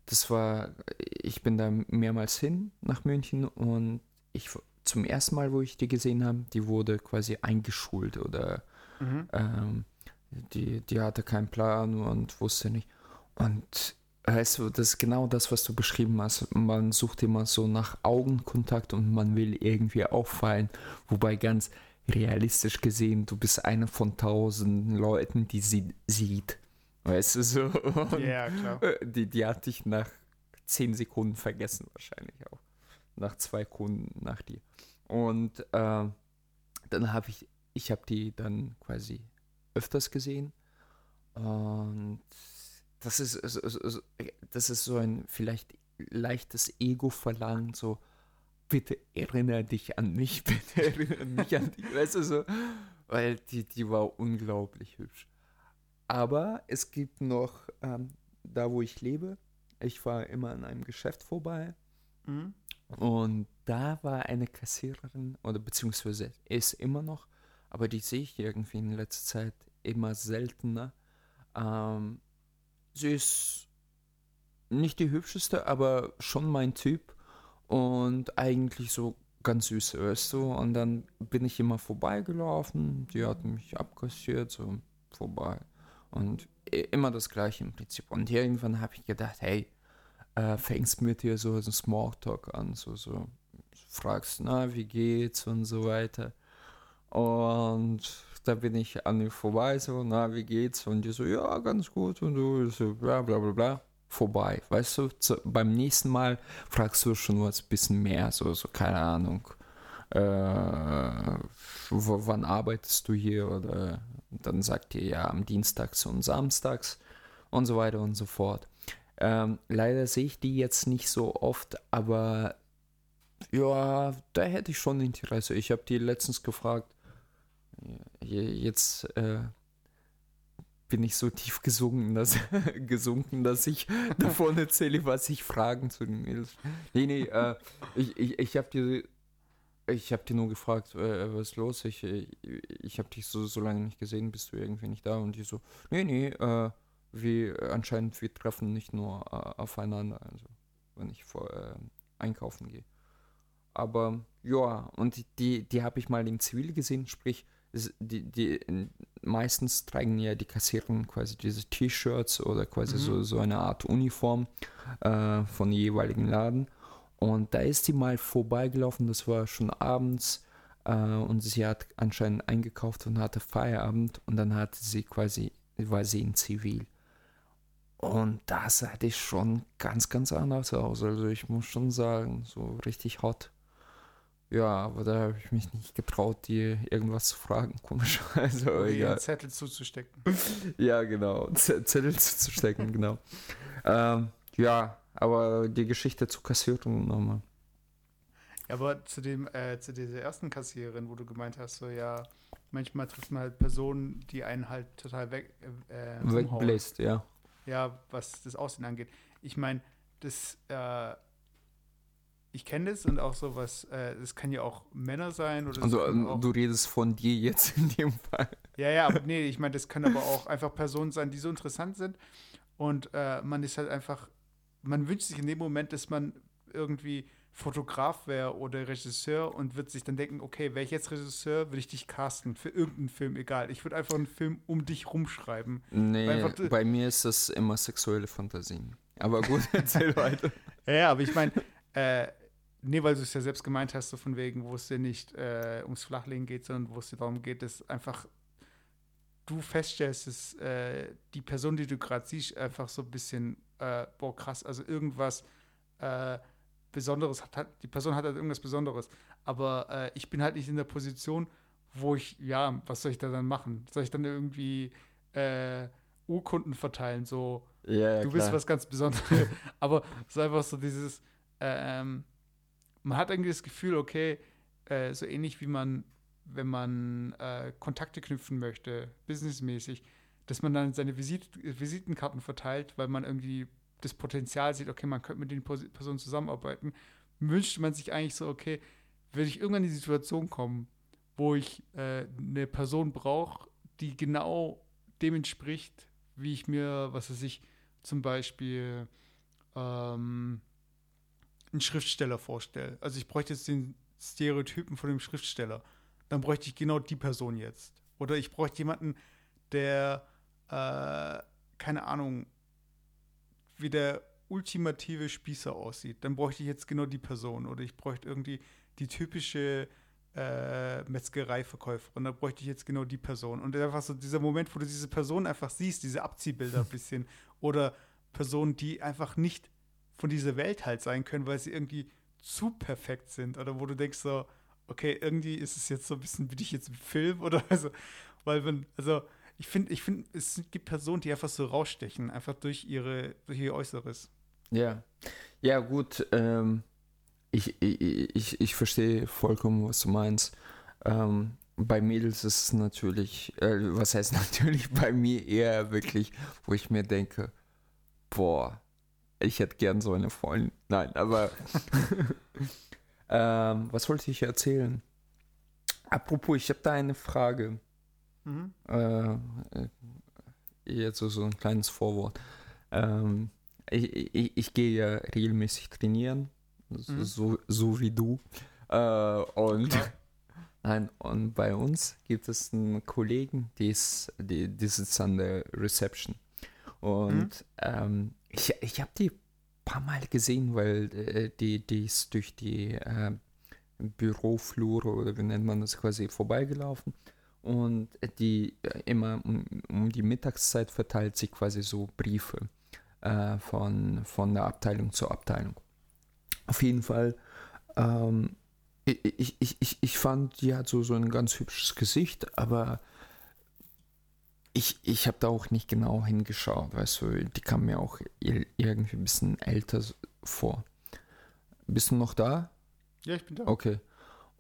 das war, ich bin da mehrmals hin nach München und ich zum ersten Mal, wo ich die gesehen habe, die wurde quasi eingeschult oder mhm. ähm, die, die hatte keinen Plan und wusste nicht. Und weißt du, das ist genau das, was du beschrieben hast. Man sucht immer so nach Augenkontakt und man will irgendwie auffallen. Wobei ganz realistisch gesehen, du bist einer von tausend Leuten, die sie sieht. Weißt du so? Ja, klar. Die, die hatte ich nach zehn Sekunden vergessen, wahrscheinlich auch. Nach zwei Kunden nach dir. Und äh, dann habe ich, ich habe die dann quasi öfters gesehen. Und das ist, das ist so ein vielleicht leichtes Ego-Verlangen, so, bitte erinnere dich an mich, bitte erinnere mich an dich, weißt du so, weil die, die war unglaublich hübsch. Aber es gibt noch, ähm, da wo ich lebe, ich war immer an einem Geschäft vorbei mhm. und da war eine Kassiererin, oder beziehungsweise ist immer noch, aber die sehe ich irgendwie in letzter Zeit immer seltener. Ähm, sie ist nicht die hübscheste, aber schon mein Typ und eigentlich so ganz süß, weißt du. Und dann bin ich immer vorbeigelaufen, die hat mich abkassiert, so vorbei. Und immer das gleiche im Prinzip. Und irgendwann habe ich gedacht, hey, äh, fängst mit dir so, so Smalltalk an, so, so fragst, na, wie geht's und so weiter. Und da bin ich an ihr vorbei, so, na, wie geht's? Und die so, ja, ganz gut. Und du so, bla, bla, bla, bla. Vorbei. Weißt du, zu, beim nächsten Mal fragst du schon was bisschen mehr, so, so, keine Ahnung. Äh, wann arbeitest du hier? Oder dann sagt ihr ja am Dienstags und Samstags und so weiter und so fort. Ähm, leider sehe ich die jetzt nicht so oft, aber ja, da hätte ich schon Interesse. Ich habe die letztens gefragt. Jetzt äh, bin ich so tief gesunken, dass, gesunken, dass ich davon erzähle, was ich fragen zu den Mädels. Nee, nee, äh, ich, ich, ich habe die ich habe dir nur gefragt, äh, was ist los? Ich, ich, ich habe dich so, so lange nicht gesehen, bist du irgendwie nicht da? Und die so, nee, nee, äh, wir anscheinend, wir treffen nicht nur äh, aufeinander, also wenn ich vor, äh, einkaufen gehe. Aber ja, und die, die habe ich mal im Zivil gesehen, sprich, die, die meistens tragen ja die Kassierer quasi diese T-Shirts oder quasi mhm. so, so eine Art Uniform äh, von jeweiligen Laden. Und da ist sie mal vorbeigelaufen, das war schon abends. Äh, und sie hat anscheinend eingekauft und hatte Feierabend. Und dann hatte sie quasi, war sie in Zivil. Und das sah ich schon ganz, ganz anders aus. Also ich muss schon sagen, so richtig hot. Ja, aber da habe ich mich nicht getraut, dir irgendwas zu fragen, komisch. Also, Oder ja. Zettel zuzustecken. ja, genau. Z Zettel zuzustecken, genau. Ähm, ja, aber die Geschichte zu Kassierung nochmal. Ja, aber zu dem, äh, zu dieser ersten Kassiererin, wo du gemeint hast, so ja, manchmal trifft man halt Personen, die einen halt total weg, äh, wegbläst, ja. Ja, was das Aussehen angeht. Ich meine, das, äh, ich kenne das und auch so was, äh, es kann ja auch Männer sein oder Also ähm, auch, du redest von dir jetzt in dem Fall. Ja, ja, aber nee, ich meine, das können aber auch einfach Personen sein, die so interessant sind und äh, man ist halt einfach, man wünscht sich in dem Moment, dass man irgendwie Fotograf wäre oder Regisseur und wird sich dann denken, okay, wäre ich jetzt Regisseur, würde ich dich casten für irgendeinen Film, egal. Ich würde einfach einen Film um dich rumschreiben. Nee, einfach- bei mir ist das immer sexuelle Fantasien. Aber gut, erzähl weiter. Ja, ja, aber ich meine, äh, nee, weil du es ja selbst gemeint hast, so von wegen, wo es dir nicht äh, ums Flachlegen geht, sondern wo es dir darum geht, dass einfach du feststellst, dass äh, die Person, die du gerade siehst, einfach so ein bisschen, äh, boah, krass, also irgendwas äh, Besonderes hat. Die Person hat halt irgendwas Besonderes. Aber äh, ich bin halt nicht in der Position, wo ich, ja, was soll ich da dann machen? Soll ich dann irgendwie äh, Urkunden verteilen, so Ja, du bist was ganz Besonderes. Aber es ist einfach so dieses, ähm, man hat irgendwie das Gefühl, okay, äh, so ähnlich wie man, wenn man äh, Kontakte knüpfen möchte, businessmäßig, dass man dann seine Visit Visitenkarten verteilt, weil man irgendwie das Potenzial sieht, okay, man könnte mit den Personen zusammenarbeiten, wünscht man sich eigentlich so, okay, würde ich irgendwann in die Situation kommen, wo ich äh, eine Person brauche, die genau dem entspricht, wie ich mir, was weiß ich, zum Beispiel ähm, einen Schriftsteller vorstelle. Also ich bräuchte jetzt den Stereotypen von dem Schriftsteller. Dann bräuchte ich genau die Person jetzt. Oder ich bräuchte jemanden, der, äh, keine Ahnung, wie der ultimative Spießer aussieht. Dann bräuchte ich jetzt genau die Person. Oder ich bräuchte irgendwie die typische äh, Metzgereiverkäuferin. Da bräuchte ich jetzt genau die Person. Und einfach so dieser Moment, wo du diese Person einfach siehst, diese Abziehbilder ein bisschen. Oder Personen, die einfach nicht von dieser Welt halt sein können, weil sie irgendwie zu perfekt sind. Oder wo du denkst so, okay, irgendwie ist es jetzt so ein bisschen, bin ich jetzt im Film oder also, weil wenn, also ich finde, ich finde, es gibt Personen, die einfach so rausstechen, einfach durch ihre, durch ihr Äußeres. Ja, ja gut. Ähm, ich, ich, ich, ich verstehe vollkommen, was du meinst. Ähm, bei Mädels ist es natürlich, äh, was heißt natürlich bei mir eher wirklich, wo ich mir denke, boah, ich hätte gern so eine Freundin. Nein, aber ähm, was wollte ich erzählen? Apropos, ich habe da eine Frage. Mhm. Äh, äh, jetzt so, ein kleines Vorwort. Ähm, ich, ich, ich gehe ja regelmäßig trainieren, so, Mhm. so, so wie du. Äh, und nein, und bei uns gibt es einen Kollegen, die, ist, die, die sitzt an der Reception. Und ähm, ich, ich habe die ein paar Mal gesehen, weil äh, die, die ist durch die äh, Büroflure oder wie nennt man das quasi vorbeigelaufen. Und die äh, immer um, um die Mittagszeit verteilt sie quasi so Briefe äh, von, von der Abteilung zur Abteilung. Auf jeden Fall, ähm, ich, ich, ich, ich, ich fand, die hat so, so ein ganz hübsches Gesicht, aber ich, ich habe da auch nicht genau hingeschaut, weißt du, die kam mir auch ir- irgendwie ein bisschen älter vor. Bist du noch da? Ja, ich bin da. Okay.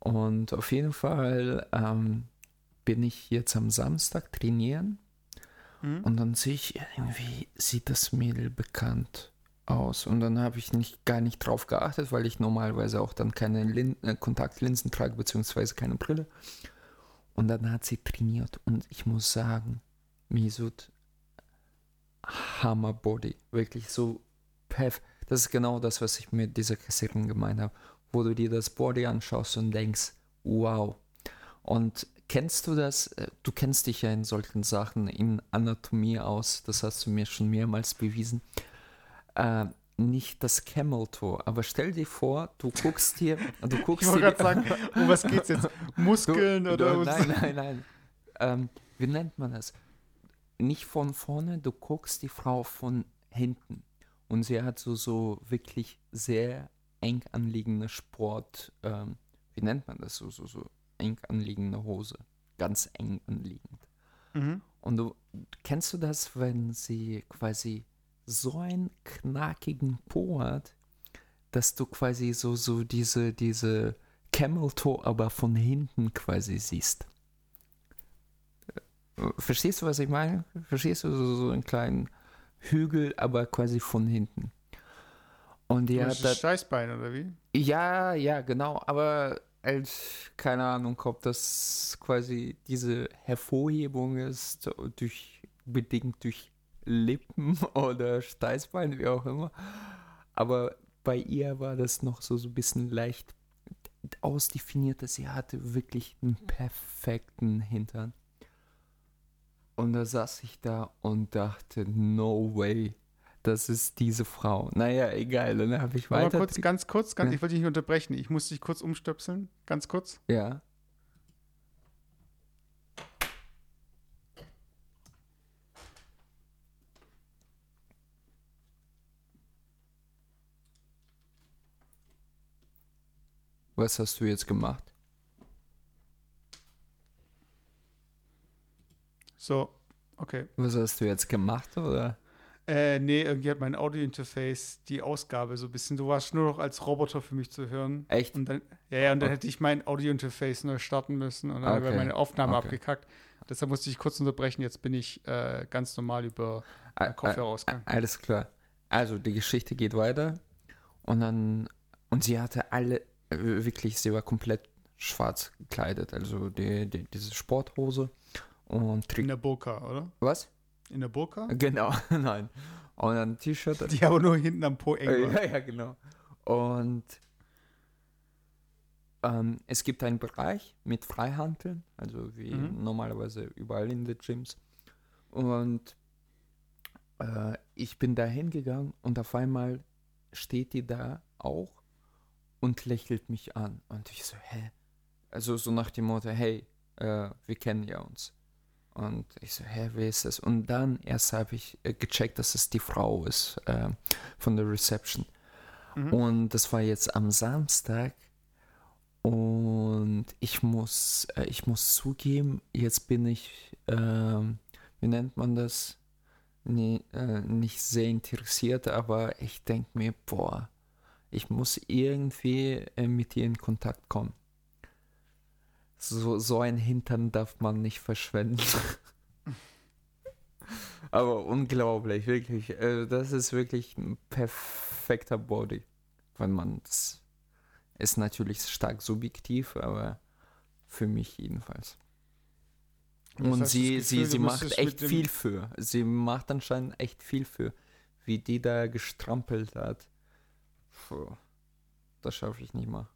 Und auf jeden Fall ähm, bin ich jetzt am Samstag trainieren Mhm. und dann sehe ich irgendwie, sieht das Mädel bekannt aus. Und dann habe ich nicht, gar nicht drauf geachtet, weil ich normalerweise auch dann keine Lin äh, Kontaktlinsen trage, beziehungsweise keine Brille. Und dann hat sie trainiert und ich muss sagen, Misut, Hammer Body. Wirklich so perfekt. Das ist genau das, was ich mit dieser Kassiererin gemeint habe. Wo du dir das Body anschaust und denkst, wow. Und kennst du das? Äh, Du kennst dich ja in solchen Sachen in Anatomie aus. Das hast du mir schon mehrmals bewiesen. Äh, nicht das Camel Toe, aber stell dir vor, du guckst dir, du Ich guckst wollte dir gerade sagen, um was geht's jetzt? Muskeln Du- oder du, Nein, nein, nein. Ähm, wie nennt man das? Nicht von vorne, du guckst die Frau von hinten. Und sie hat so, so wirklich sehr eng anliegende Sport, ähm, wie nennt man das? So, so, so eng anliegende Hose. Ganz eng anliegend. Mhm. Und du kennst du das, wenn sie quasi so einen knackigen Po hat, dass du quasi so, so diese, diese Camel Toe aber von hinten quasi siehst? Verstehst du, was ich meine? Verstehst du so, so einen kleinen Hügel, aber quasi von hinten? Und die Das hat da, ist Steißbein, oder wie? ja, ja, genau, aber als, keine Ahnung, ob das quasi diese Hervorhebung ist, durch, bedingt durch Lippen oder Steißbein, wie auch immer. Aber bei ihr war das noch so, so ein bisschen leicht ausdefiniert, dass sie hatte wirklich einen perfekten Hintern. Und da saß ich da und dachte, no way, das ist diese Frau. Naja, egal, dann habe ich Aber weiter. kurz, ganz kurz, ganz, Ja. ich wollte dich nicht unterbrechen. Ich muss dich kurz umstöpseln. Ganz kurz. Ja. Was hast du jetzt gemacht? So, okay. Was hast du jetzt gemacht, oder? Äh, nee, irgendwie hat mein Audio-Interface die Ausgabe so ein bisschen. Du warst nur noch als Roboter für mich zu hören. Echt? Und dann, ja, ja, und dann Okay. hätte ich mein Audio-Interface neu starten müssen und dann wäre Okay. meine Aufnahme Okay. abgekackt. Deshalb musste ich kurz unterbrechen. Jetzt bin ich äh, ganz normal über Ä- äh, Kopfhörerausgang. Alles klar. Also die Geschichte geht weiter und dann und sie hatte alle äh, wirklich, sie war komplett schwarz gekleidet, also die, die, diese Sporthose und In Tri der Burka, oder? was? In der Burka? Genau, nein. Und ein T-Shirt. Die aber nur hinten am Po eng Äh, ja, ja, genau. Und ähm, es gibt einen Bereich mit Freihandeln, also wie Mhm. normalerweise überall in den Gyms. Und äh, ich bin da hingegangen und auf einmal steht die da auch und lächelt mich an. Und ich so, hä? Also so nach dem Motto, hey, äh, wir kennen ja uns. Und ich so, hä, wer ist das? Und dann erst habe ich äh, gecheckt, dass es die Frau ist äh, von der Reception. Mhm. Und das war jetzt am Samstag. Und ich muss, äh, ich muss zugeben, jetzt bin ich, ähm, wie nennt man das? Nee, äh, nicht sehr interessiert, aber ich denke mir, boah, ich muss irgendwie äh, mit ihr in Kontakt kommen. So, so ein Hintern darf man nicht verschwenden. aber unglaublich, wirklich. Äh, das ist wirklich ein perfekter Body. Wenn man das ist natürlich stark subjektiv, aber für mich jedenfalls. Das Und sie, sie, Gefühl, sie du macht echt viel für. Sie macht anscheinend echt viel für. Wie die da gestrampelt hat. Puh, das schaffe ich nicht mal.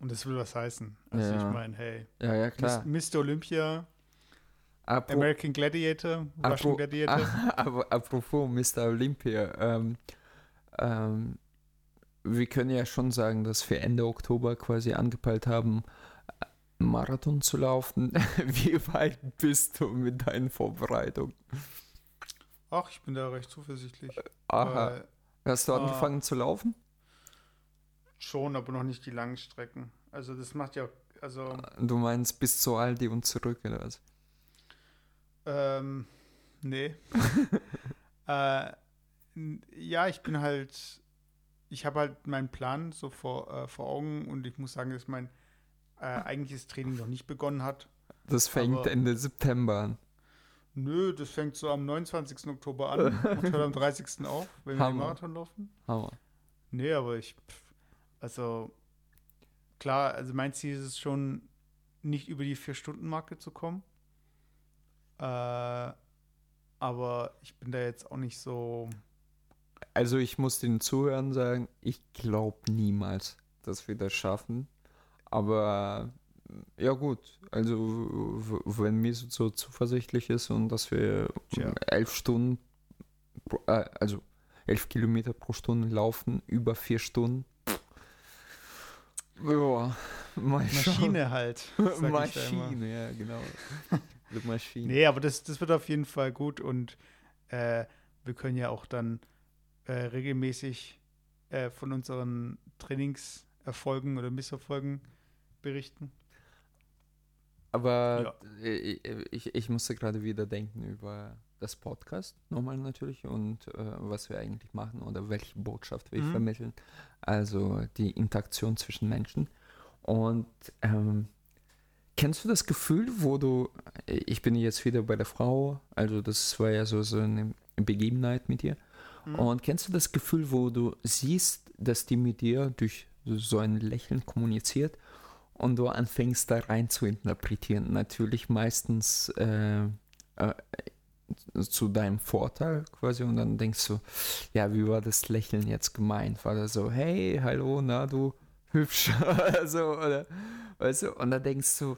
Und das will was heißen. Also Ja. ich meine, hey, Ja, ja, klar. Mr. Olympia, Apro American Gladiator, Apro- Russian Gladiator. Apropos Mr. Olympia, ähm, ähm, wir können ja schon sagen, dass wir Ende Oktober quasi angepeilt haben, Marathon zu laufen. Wie weit bist du mit deinen Vorbereitungen? Ach, ich bin da recht zuversichtlich. Aha. Weil Hast du ah. angefangen zu laufen? Schon, aber noch nicht die langen Strecken. Also das macht ja, also Du meinst bis zu Aldi und zurück oder was? ähm, nee. äh, ja, ich bin halt, ich habe halt meinen Plan so vor, äh, vor Augen und ich muss sagen, dass mein äh, eigentliches Training noch nicht begonnen hat. Das fängt Aber- Ende September an. Nö, das fängt so am 29. Oktober an und hört am 30. auf, wenn wir den. Marathon laufen. Hammer. Nee, aber ich, pff, also klar, also mein Ziel ist es schon, nicht über die Vier-Stunden-Marke zu kommen. Äh, aber ich bin da jetzt auch nicht so. Also ich muss den Zuhörern sagen, ich glaube niemals, dass wir das schaffen. Aber ja gut, also wenn mir so, zuversichtlich ist und dass wir Tja. elf Stunden, äh, also elf Kilometer pro Stunde laufen, über vier Stunden. Ja. Maschine halt. Maschine, ja genau. Die Maschine. Nee, aber das, das wird auf jeden Fall gut und äh, wir können ja auch dann äh, regelmäßig äh, von unseren Trainingserfolgen oder Misserfolgen berichten. Aber äh, ich, ich musste gerade wieder denken über das Podcast, nochmal natürlich, und äh, was wir eigentlich machen oder welche Botschaft wir Mhm. vermitteln. Also die Interaktion zwischen Menschen. Und ähm, kennst du das Gefühl, wo du, ich bin jetzt wieder bei der Frau, also das war ja so, so eine Begebenheit mit dir, Mhm. Und kennst du das Gefühl, wo du siehst, dass die mit dir durch so ein Lächeln kommuniziert und du anfängst da rein zu interpretieren? Natürlich meistens äh, äh, zu deinem Vorteil quasi und dann denkst du, ja, wie war das Lächeln jetzt gemeint? War das so, hey, hallo, na du hübsch also, oder weißt du, und dann denkst du,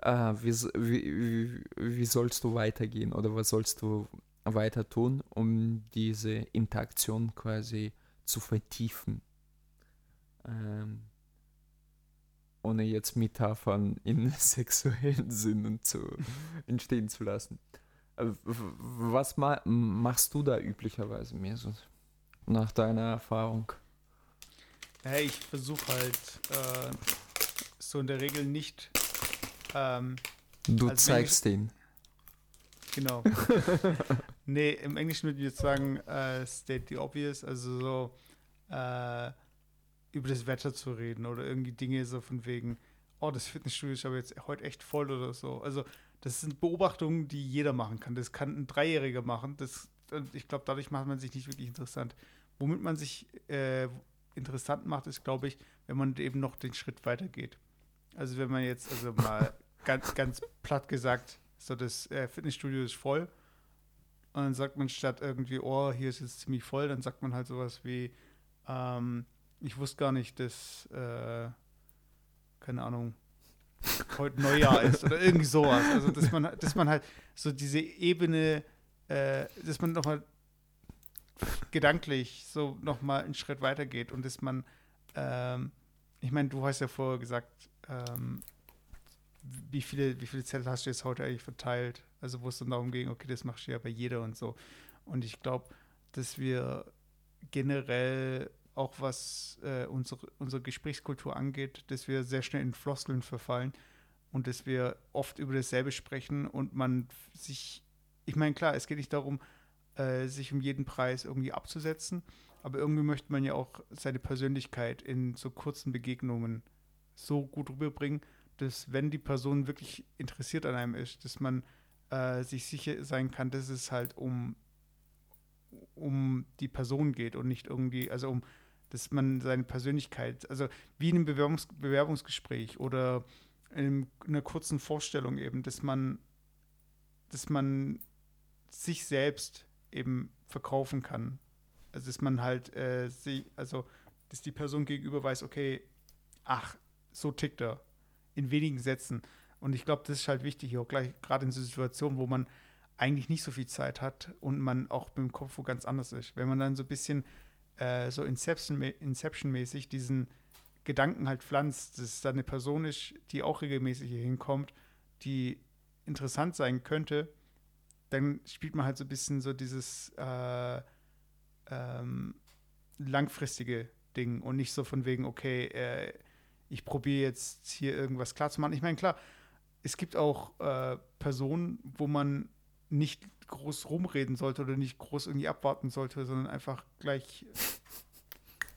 äh, wie, wie, wie sollst du weitergehen oder was sollst du weiter tun, um diese Interaktion quasi zu vertiefen? Ähm, ohne jetzt Metaphern in sexuellen Sinnen zu entstehen zu lassen. Was ma machst du da üblicherweise so nach deiner Erfahrung? Hey, ich versuche halt äh, so in der Regel nicht. Ähm, du zeigst den. Genau. nee, im Englischen würde ich jetzt sagen, äh, state the obvious, also so äh, über das Wetter zu reden oder irgendwie Dinge so von wegen, oh, das Fitnessstudio ist aber jetzt heute echt voll oder so. Also das sind Beobachtungen, die jeder machen kann. Das kann ein Dreijähriger machen. Das, ich glaube, dadurch macht man sich nicht wirklich interessant. Womit man sich äh, interessant macht, ist, glaube ich, wenn man eben noch den Schritt weitergeht. Also wenn man jetzt, also mal ganz, ganz platt gesagt, so das äh, Fitnessstudio ist voll und dann sagt man statt irgendwie, oh, hier ist es ziemlich voll, dann sagt man halt sowas wie, ähm, ich wusste gar nicht, dass, äh, keine Ahnung, heute Neujahr ist oder irgendwie sowas. Also, dass man, dass man halt so diese Ebene, äh, dass man nochmal gedanklich so nochmal einen Schritt weitergeht und dass man, ähm, ich meine, du hast ja vorher gesagt, ähm, wie viele, wie viele Zettel hast du jetzt heute eigentlich verteilt? Also, wo es dann darum ging, okay, das machst du ja bei jeder und so. Und ich glaube, dass wir generell auch was äh, unsere, unsere Gesprächskultur angeht, dass wir sehr schnell in Floskeln verfallen und dass wir oft über dasselbe sprechen und man sich, ich meine, klar, es geht nicht darum, äh, sich um jeden Preis irgendwie abzusetzen, aber irgendwie möchte man ja auch seine Persönlichkeit in so kurzen Begegnungen so gut rüberbringen, dass wenn die Person wirklich interessiert an einem ist, dass man äh, sich sicher sein kann, dass es halt um um die Person geht und nicht irgendwie, also um dass man seine Persönlichkeit, also wie in einem Bewerbungs Bewerbungsgespräch oder in einer kurzen Vorstellung eben, dass man, dass man sich selbst eben verkaufen kann. Also dass man halt äh, sie, also dass die Person gegenüber weiß, okay, ach, so tickt er. In wenigen Sätzen. Und ich glaube, das ist halt wichtig, auch gleich gerade in so Situationen, wo man eigentlich nicht so viel Zeit hat und man auch mit dem Kopf wo ganz anders ist. Wenn man dann so ein bisschen äh, so Inception-mäßig diesen Gedanken halt pflanzt, dass da eine Person ist, die auch regelmäßig hier hinkommt, die interessant sein könnte, dann spielt man halt so ein bisschen so dieses äh, ähm, langfristige Ding und nicht so von wegen, okay, äh, ich probiere jetzt hier irgendwas klar zu machen. Ich meine, klar, es gibt auch äh, Personen, wo man nicht groß rumreden sollte oder nicht groß irgendwie abwarten sollte, sondern einfach gleich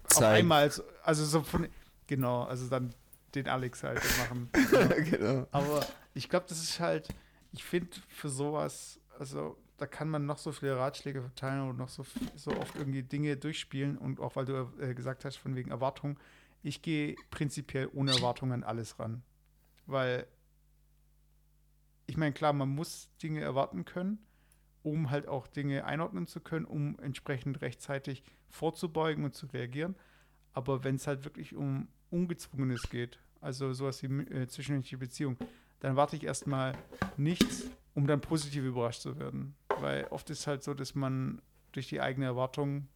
auf einmal, also so von, genau, also dann den Alex halt machen. genau. Aber ich glaube, das ist halt, ich finde für sowas, also da kann man noch so viele Ratschläge verteilen und noch so, so oft irgendwie Dinge durchspielen und auch weil du äh, gesagt hast, von wegen Erwartung, ich gehe prinzipiell ohne Erwartungen an alles ran. Weil ich meine, klar, man muss Dinge erwarten können, um halt auch Dinge einordnen zu können, um entsprechend rechtzeitig vorzubeugen und zu reagieren. Aber wenn es halt wirklich um Ungezwungenes geht, also sowas wie äh, zwischenmenschliche Beziehung, dann warte ich erstmal nichts, um dann positiv überrascht zu werden. Weil oft ist halt so, dass man durch die eigene Erwartung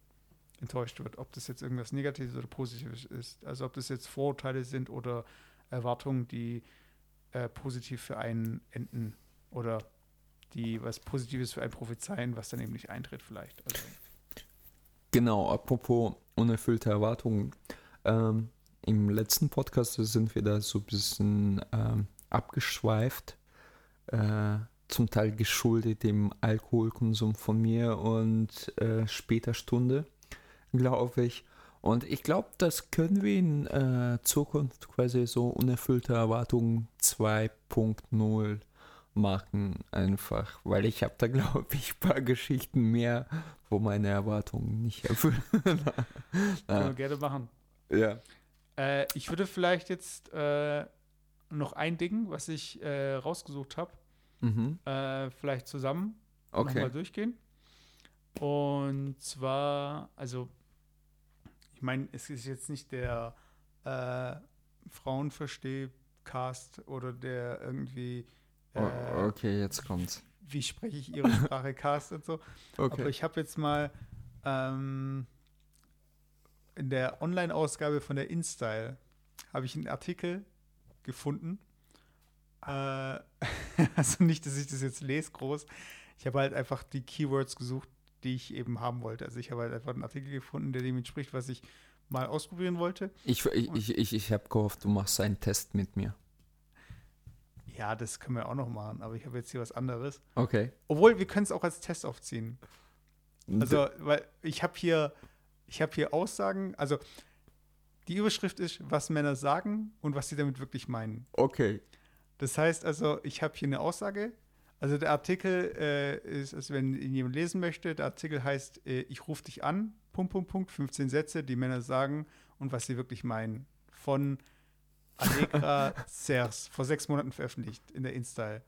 enttäuscht wird, ob das jetzt irgendwas Negatives oder Positives ist. Also ob das jetzt Vorurteile sind oder Erwartungen, die äh, positiv für einen enden oder die was Positives für einen prophezeien, was dann eben nicht eintritt vielleicht. Also. Genau, apropos unerfüllte Erwartungen. Ähm, Im letzten Podcast sind wir da so ein bisschen ähm, abgeschweift, äh, zum Teil geschuldet dem Alkoholkonsum von mir und äh, später Stunde, glaube ich. Und ich glaube, das können wir in äh, Zukunft quasi so unerfüllte Erwartungen 2.0 machen einfach, weil ich habe da, glaube ich, ein paar Geschichten mehr, wo meine Erwartungen nicht erfüllen. Können wir gerne machen. ja. Äh, ich würde vielleicht jetzt äh, noch ein Ding, was ich äh, rausgesucht habe, Mhm. äh, vielleicht zusammen Okay. nochmal durchgehen. Und zwar, also, ich meine, es ist jetzt nicht der äh, Frauenversteh-Cast oder der irgendwie, äh, O- okay, jetzt kommt's. wie spreche ich ihre Sprache Cast und so. Aber Okay. ich habe jetzt mal ähm, in der Online-Ausgabe von der InStyle habe ich einen Artikel gefunden. Äh, also nicht, dass ich das jetzt lese groß. Ich habe halt einfach die Keywords gesucht, die ich eben haben wollte. Also ich habe halt einfach einen Artikel gefunden, der dem entspricht, was ich mal ausprobieren wollte. Ich, ich, ich, ich, ich habe gehofft, du machst einen Test mit mir. Ja, das können wir auch noch machen, aber ich habe jetzt hier was anderes. Okay. Obwohl, wir können es auch als Test aufziehen. Also, weil ich habe hier, ich habe hier Aussagen, also die Überschrift ist, was Männer sagen und was sie damit wirklich meinen. okay. Das heißt also, ich habe hier eine Aussage. Also der Artikel äh, ist, also wenn ihn jemand lesen möchte, der Artikel heißt, äh, ich rufe dich an, Punkt, Punkt, Punkt, 15 Sätze, die Männer sagen und was sie wirklich meinen. Von Allegra Cers, vor sechs Monaten veröffentlicht in der InStyle.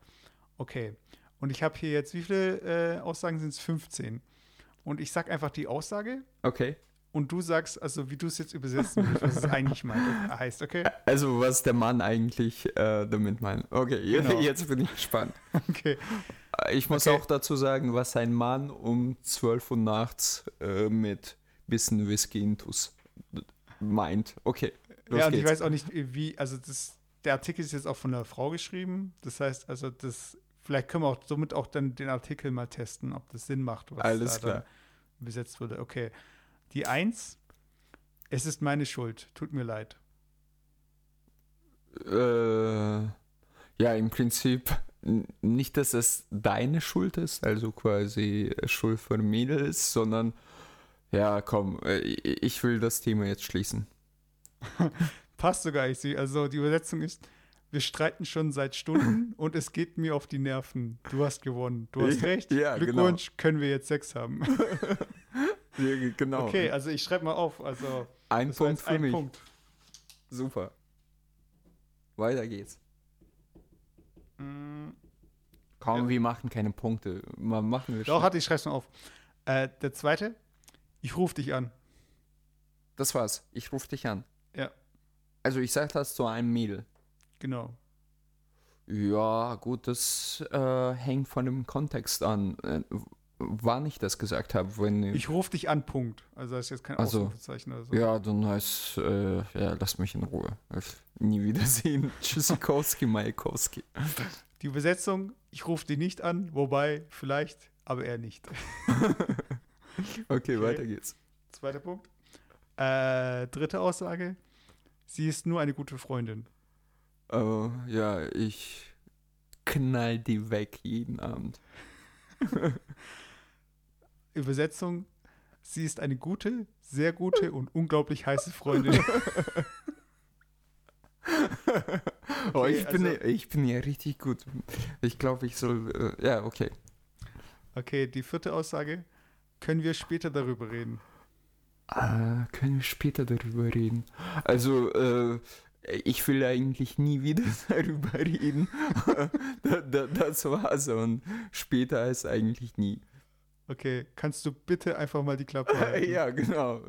Okay. Und ich habe hier jetzt, wie viele äh, Aussagen sind es? 15. Und ich sage einfach die Aussage Okay. Und du sagst, also wie du es jetzt übersetzen willst, was es eigentlich meint, heißt, okay? Also, was der Mann eigentlich äh, damit meint. Okay, Genau. jetzt bin ich gespannt. Okay. Äh, Ich muss Okay. auch dazu sagen, was ein Mann um 12 Uhr nachts äh, mit bisschen Whisky intus meint. Okay, ja, und ich geht's. weiß auch nicht, wie, also das, der Artikel ist jetzt auch von einer Frau geschrieben. Das heißt, also das, vielleicht können wir auch somit auch dann den Artikel mal testen, ob das Sinn macht, was Alles da klar. besetzt wurde. Okay. Die Eins, es ist meine Schuld, tut mir leid. Äh, ja, im Prinzip nicht, dass es deine Schuld ist, also quasi Schuld von Mädels, sondern ja, komm, äh, ich will das Thema jetzt schließen. Passt sogar, ich sehe. Also die Übersetzung ist, wir streiten schon seit Stunden und es geht mir auf die Nerven. Du hast gewonnen. Du hast recht. ja, genau. Glückwunsch, können wir jetzt Sex haben. Genau. Okay, also ich schreibe mal auf. Also ein Punkt für ein mich. Punkt. Super. Weiter geht's. Mm, Komm, Ja. wir machen keine Punkte. Mal machen wir Doch, schnell. hatte ich schreib's mal auf. Äh, der zweite, ich rufe dich an. Das war's. Ich rufe dich an. Ja. Also ich sag das zu einem Mädel. Genau. Ja, gut, das äh, hängt von dem Kontext an. Wann ich das gesagt habe, wenn Ich rufe dich an, Punkt. Also das ist jetzt kein Ach so. Ausrufezeichen oder so. ja, dann heißt äh, ja, lass mich in Ruhe. Ich, nie wiedersehen. Tschüssikowski, Majakowski. Die Übersetzung, ich rufe dich nicht an, wobei, vielleicht, aber er nicht. Okay, Okay. weiter geht's. Zweiter Punkt. Äh, dritte Aussage, sie ist nur eine gute Freundin. Äh, ja, ich knall die weg jeden Abend. Übersetzung, sie ist eine gute, sehr gute und unglaublich heiße Freundin. oh, Okay, ich, bin, also- ja- ich bin ja richtig gut. Ich glaube, ich soll. Äh, ja, okay. Okay, die vierte Aussage, können wir später darüber reden. Äh, können wir später darüber reden? Also, äh, ich will eigentlich nie wieder darüber reden. da, da, das war's und später ist eigentlich nie. Okay, kannst du bitte einfach mal die Klappe halten? ja, genau.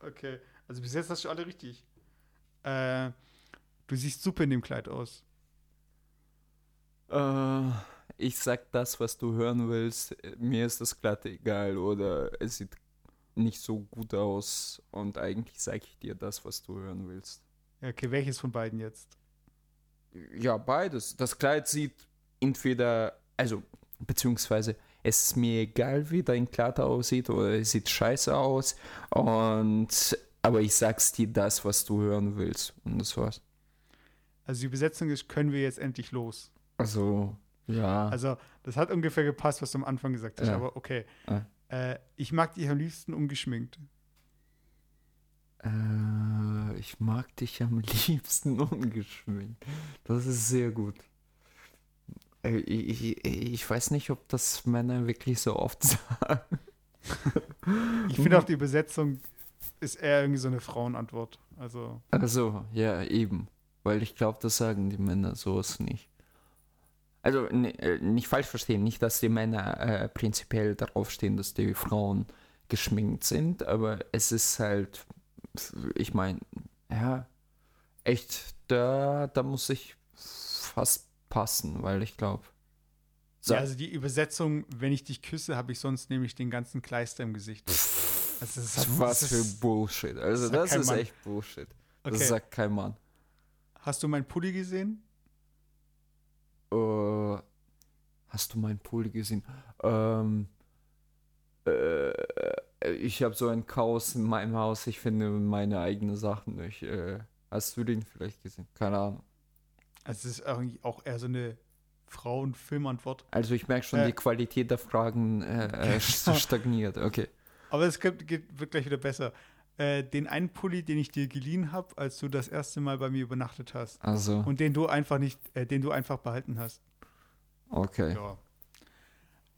Okay, also bis jetzt hast du alle richtig. Äh, du siehst super in dem Kleid aus. Äh, ich sag das, was du hören willst. Mir ist das glatt egal oder es sieht nicht so gut aus und eigentlich sage ich dir das, was du hören willst. Okay, welches von beiden jetzt? Ja, beides. Das Kleid sieht entweder, also, beziehungsweise, es ist mir egal, wie dein Kleid aussieht oder es sieht scheiße aus. Und, aber ich sag's dir das, was du hören willst. Und das war's. Also die Besetzung ist, können wir jetzt endlich los. Also, ja. Also das hat ungefähr gepasst, was du am Anfang gesagt hast, Ja. aber okay. Ja. Äh, ich mag dich am liebsten ungeschminkt. Äh, ich mag dich am liebsten ungeschminkt. Das ist sehr gut. Äh, Ich, ich, weiß nicht, ob das Männer wirklich so oft sagen. Ich finde auch die Übersetzung ist eher irgendwie so eine Frauenantwort. Also, Also, ja, eben. Weil ich glaube, das sagen die Männer sowas nicht. Also, n- äh, nicht falsch verstehen, nicht, dass die Männer äh, prinzipiell darauf stehen, dass die Frauen geschminkt sind, aber es ist halt, ich meine, ja, echt, da, da muss ich fast passen, weil ich glaube. ja, also die Übersetzung, wenn ich dich küsse, habe ich sonst nämlich den ganzen Kleister im Gesicht. Also das was, hat- was das für ist- Bullshit. Also, das kein ist Mann. echt Bullshit. Das Okay. sagt kein Mann. Hast du meinen Pulli gesehen? Äh, hast du meinen Pulli gesehen? Ähm, äh, ich habe so ein Chaos in meinem Haus. Ich finde meine eigenen Sachen nicht. Äh, hast du den vielleicht gesehen? Keine Ahnung. Also es ist irgendwie auch eher so eine Frauen-Filmantwort. Also ich merke schon, Äh. die Qualität der Fragen äh, äh, stagniert. Okay. Aber es gibt, geht, wird gleich wieder besser. Äh, den einen Pulli, den ich dir geliehen habe, als du das erste Mal bei mir übernachtet hast. Also, Und den du einfach nicht, äh, den du einfach behalten hast. okay. Ja.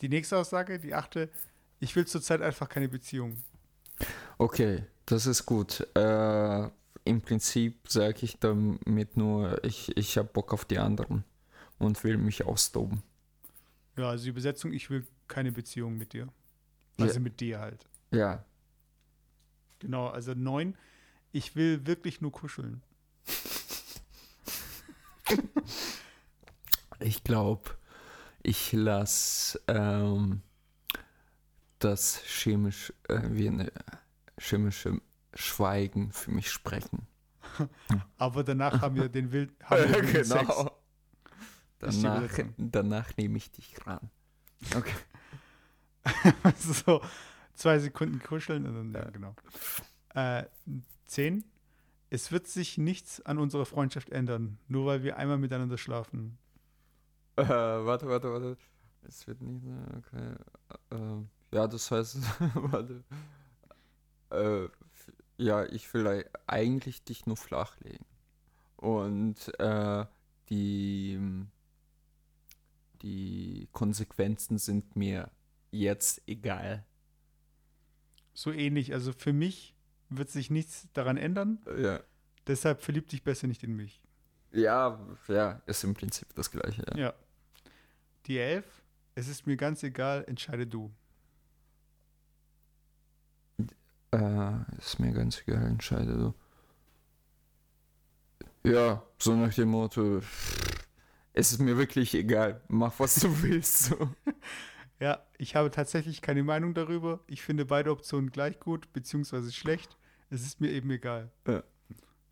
Die nächste Aussage, die achte, ich will zurzeit einfach keine Beziehung. Okay, das ist gut. Äh, Im Prinzip sage ich damit nur, ich, ich habe Bock auf die anderen und will mich austoben. Ja, also die Übersetzung, ich will keine Beziehung mit dir. Ja. Also mit dir halt. Ja, Genau, also neun, ich will wirklich nur kuscheln. Ich glaube, ich lasse ähm, das chemisch, äh, wie eine chemische Schweigen für mich sprechen. Aber danach haben wir den Wild, haben wir. Ist die Danach, danach nehme ich dich ran. Okay. Also so zwei Sekunden kuscheln und dann, ja, genau. Äh, zehn, es wird sich nichts an unserer Freundschaft ändern, nur weil wir einmal miteinander schlafen. Äh, warte, warte, warte. Es wird nicht. Okay. Ähm, ja, das heißt, warte. Äh, ja, ich will ei- eigentlich dich nur flachlegen. Und äh, die, die Konsequenzen sind mir jetzt egal. So ähnlich, also für mich wird sich nichts daran ändern, Ja. deshalb verlieb dich besser nicht in mich. Ja, ja, ist im Prinzip das gleiche. Ja. Ja. Die elf, es ist mir ganz egal, entscheide du. Äh, ist mir ganz egal, entscheide du. Ja, so nach dem Motto, es ist mir wirklich egal, mach was du willst. So. Ja, ich habe tatsächlich keine Meinung darüber. Ich finde beide Optionen gleich gut, beziehungsweise schlecht. Es ist mir eben egal. Ja.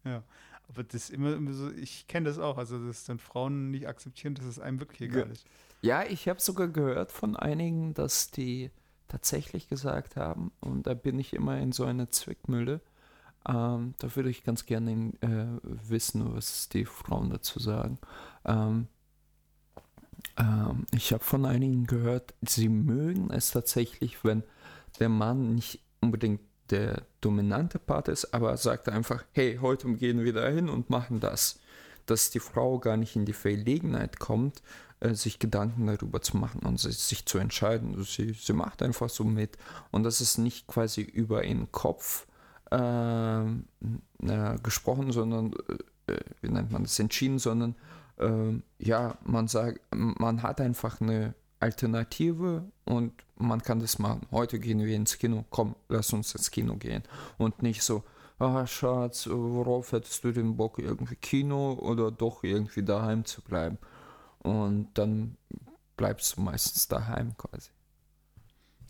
Ja. Aber das ist immer, immer so, ich kenne das auch, also dass dann Frauen nicht akzeptieren, dass es einem wirklich egal Ja. ist. Ja, ich habe sogar gehört von einigen, dass die tatsächlich gesagt haben, und da bin ich immer in so einer Zwickmühle, ähm, da würde ich ganz gerne äh, wissen, was die Frauen dazu sagen. Ähm, ähm, ich habe von einigen gehört, sie mögen es tatsächlich, wenn der Mann nicht unbedingt der dominante Part ist, aber sagt einfach, hey, heute gehen wir dahin und machen das. Dass die Frau gar nicht in die Verlegenheit kommt, äh, sich Gedanken darüber zu machen und sich, zu entscheiden. Sie, sie macht einfach so mit. Und das ist nicht quasi über ihren Kopf ähm, äh, gesprochen, sondern, äh, wie nennt man das, entschieden, sondern ähm, ja, man sagt, man hat einfach eine Alternative und man kann das machen. Heute gehen wir ins Kino, komm, lass uns ins Kino gehen. Und nicht so, ah Schatz, worauf hättest du den Bock, irgendwie Kino oder doch irgendwie daheim zu bleiben? Und dann bleibst du meistens daheim quasi.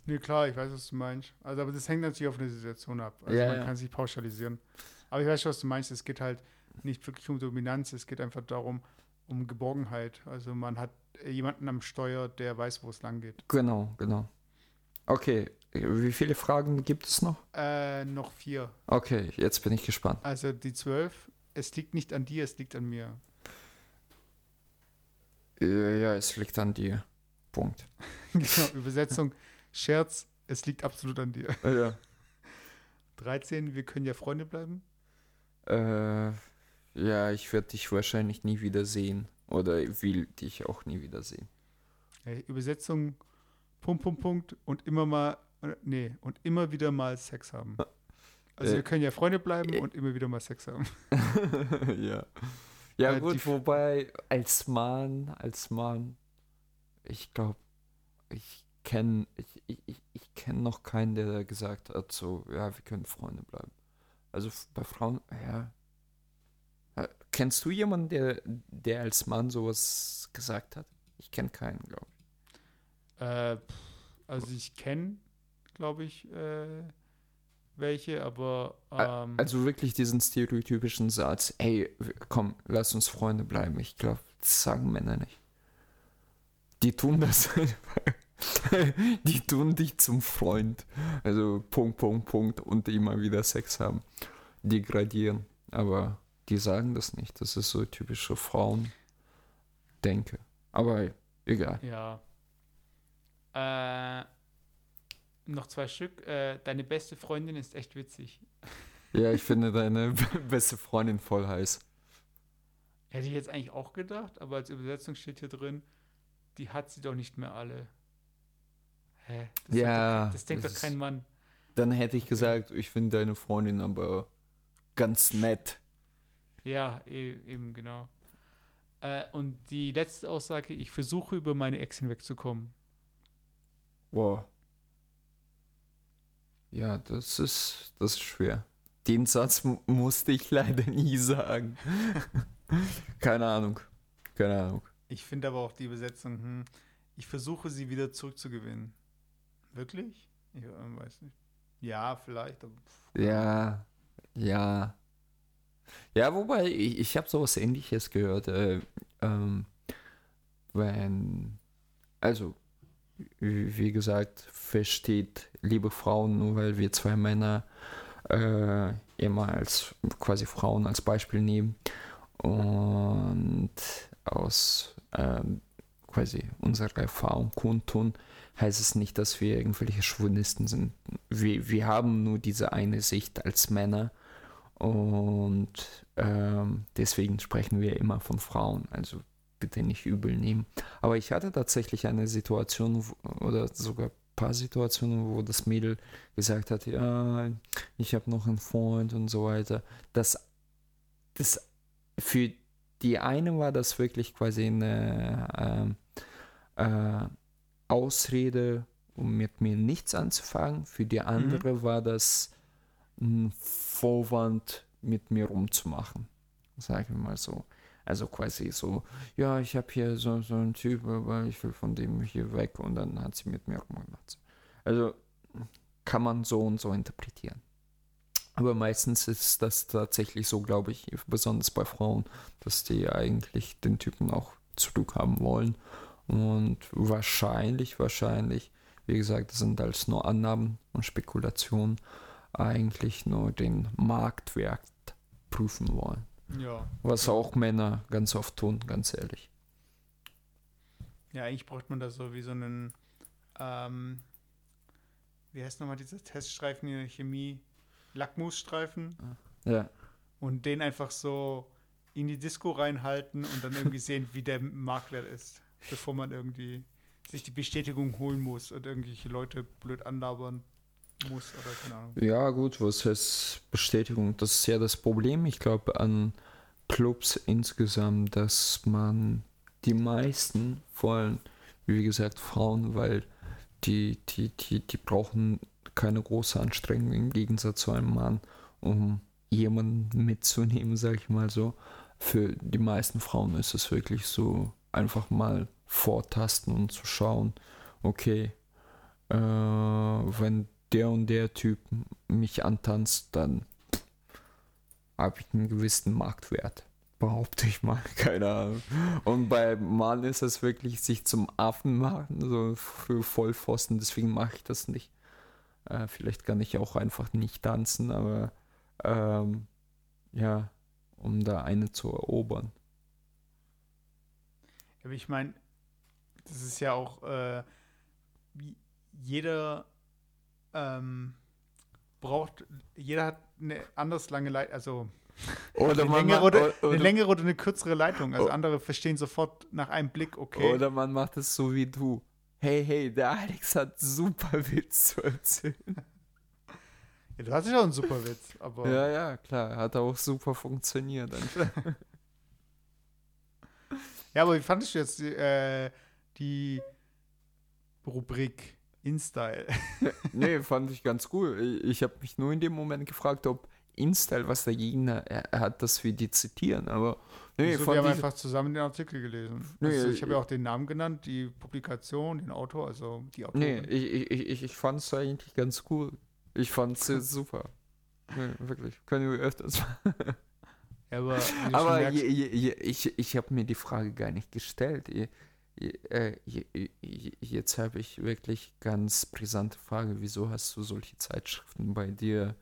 Nee, klar, ich weiß, was du meinst. Also, aber das hängt natürlich auf eine Situation ab. Also Ja, man ja. kann sich pauschalisieren. Aber ich weiß schon, was du meinst. Es geht halt nicht wirklich um Dominanz, es geht einfach darum, um Geborgenheit. Also man hat jemanden am Steuer, der weiß, wo es lang geht. Genau, genau. Okay, wie viele Fragen gibt es noch? Äh, noch vier. Okay, jetzt bin ich gespannt. Also die zwölf, es liegt nicht an dir, es liegt an mir. Ja, es liegt an dir. Punkt. genau, Übersetzung, Scherz, es liegt absolut an dir. Ja. 13, wir können ja Freunde bleiben. Äh, ja, ich werde dich wahrscheinlich nie wieder sehen. oder will dich auch nie wiedersehen. Übersetzung, Punkt, Punkt, Punkt und immer mal, äh, nee, und immer wieder mal Sex haben. Also Äh, wir können ja Freunde bleiben äh, und immer wieder mal Sex haben. ja. Ja, Äh, gut, wobei als Mann, als Mann, ich glaube, ich kenne ich, ich, ich, kenn noch keinen, der gesagt hat, so, ja, wir können Freunde bleiben. Also bei Frauen, ja. Äh, Kennst du jemanden, der, der als Mann sowas gesagt hat? Ich kenne keinen, glaube ich. Äh, also ich kenne, glaube ich, äh, welche, aber ähm, Also wirklich diesen stereotypischen Satz, ey, w- komm, lass uns Freunde bleiben. Ich glaube, das sagen Männer nicht. Die tun das einfach. Die tun dich zum Freund. Also Punkt, Punkt, Punkt und immer wieder Sex haben. Degradieren. Aber die sagen das nicht. Das ist so typische Frauen-Denke. Aber egal. ja. Äh, noch zwei Stück. Äh, deine beste Freundin ist echt witzig. Ja, ich finde deine beste Freundin voll heiß. Hätte ich jetzt eigentlich auch gedacht, aber als Übersetzung steht hier drin, die hat sie doch nicht mehr alle. Hä? Das Ja, doch, das denkt das doch kein Mann. Dann hätte ich gesagt, ich finde deine Freundin aber ganz nett. Ja, e eben, genau. Äh, und die letzte Aussage, ich versuche über meine Ex hinwegzukommen. Wow. Ja, das ist, das ist schwer. Den Satz mu- musste ich leider nie sagen. Keine Ahnung. Keine Ahnung. Ich finde aber auch die Übersetzung, hm, ich versuche sie wieder zurückzugewinnen. Wirklich? Ich äh, weiß nicht. Ja, vielleicht. Ja, ja. Ja, wobei, ich, ich habe sowas ähnliches gehört. Äh, ähm, wenn, also, wie gesagt, versteht liebe Frauen, nur weil wir zwei Männer äh, immer als quasi Frauen als Beispiel nehmen und aus ähm, quasi unserer Erfahrung kundtun, heißt es nicht, dass wir irgendwelche Chauvinisten sind. Wir, wir haben nur diese eine Sicht als Männer und ähm, deswegen sprechen wir immer von Frauen. Also bitte nicht übel nehmen. Aber ich hatte tatsächlich eine Situation oder sogar ein paar Situationen, wo das Mädel gesagt hat, ja, ich habe noch einen Freund und so weiter. Das, das für die eine war das wirklich quasi eine ähm, äh, Ausrede, um mit mir nichts anzufangen. Für die andere war das ein Vorwand, mit mir rumzumachen. Sagen wir mal so. Also quasi so, ja, ich habe hier so, so einen Typ, aber ich will von dem hier weg und dann hat sie mit mir rumgemacht. Also kann man so und so interpretieren. Aber meistens ist das tatsächlich so, glaube ich, besonders bei Frauen, dass die eigentlich den Typen auch zurückhaben wollen. Und wahrscheinlich, wahrscheinlich, wie gesagt, das sind alles nur Annahmen und Spekulationen, eigentlich nur den Marktwert prüfen wollen. Ja. Was auch Männer ganz oft tun, ganz ehrlich. Ja, eigentlich braucht man da so wie so einen, ähm, wie heißt nochmal dieser Teststreifen in der Chemie? Lackmusstreifen. Ja. Und den einfach so in die Disco reinhalten und dann irgendwie sehen, wie der Marktwert ist, bevor man irgendwie sich die Bestätigung holen muss und irgendwelche Leute blöd anlabern muss oder keine Ahnung. Ja, gut, was heißt Bestätigung? Das ist ja das Problem, ich glaube, an Clubs insgesamt, dass man die meisten, vor allem, wie gesagt, Frauen, weil die, die, die, die brauchen keine große Anstrengung im Gegensatz zu einem Mann, um jemanden mitzunehmen, sag ich mal so. Für die meisten Frauen ist es wirklich so, einfach mal vortasten und zu schauen, okay, äh, wenn der und der Typ mich antanzt, dann habe ich einen gewissen Marktwert. Behaupte ich mal, keine Ahnung. Und bei Mann ist es wirklich sich zum Affen machen, so für Vollpfosten, deswegen mache ich das nicht. Äh, vielleicht kann ich auch einfach nicht tanzen, aber ähm, ja, um da eine zu erobern. Aber ich meine, das ist ja auch äh, jeder, ähm, braucht, jeder hat eine anders lange Leitung, also Oder eine, längere macht, oder, oder, eine längere oder eine kürzere Leitung. Also Oh. andere verstehen sofort nach einem Blick, okay. oder man macht es so wie du. Hey, hey, der Alex hat super Witz zu erzählen. ja, du hast ja schon einen super Witz, aber Ja, ja, klar, hat auch super funktioniert. Ja, aber wie fandest du jetzt äh, die Rubrik InStyle? nee, fand ich ganz cool. Ich, habe mich nur in dem Moment gefragt, ob InStyle was dagegen hat, dass wir die zitieren. Aber nee, so, wir haben einfach zusammen den Artikel gelesen. Nee, also ich habe ja auch den Namen genannt, die Publikation, den Autor, also die Autorin. nee, ich, ich, ich, ich fand es eigentlich ganz cool. Ich fand es super. Nee, wirklich. Können wir öfters machen. Ja, aber Aber merkst, je, je, je, ich, ich habe mir die Frage gar nicht gestellt. Äh, je, je, jetzt habe ich wirklich ganz brisante Frage. Wieso hast du solche Zeitschriften bei dir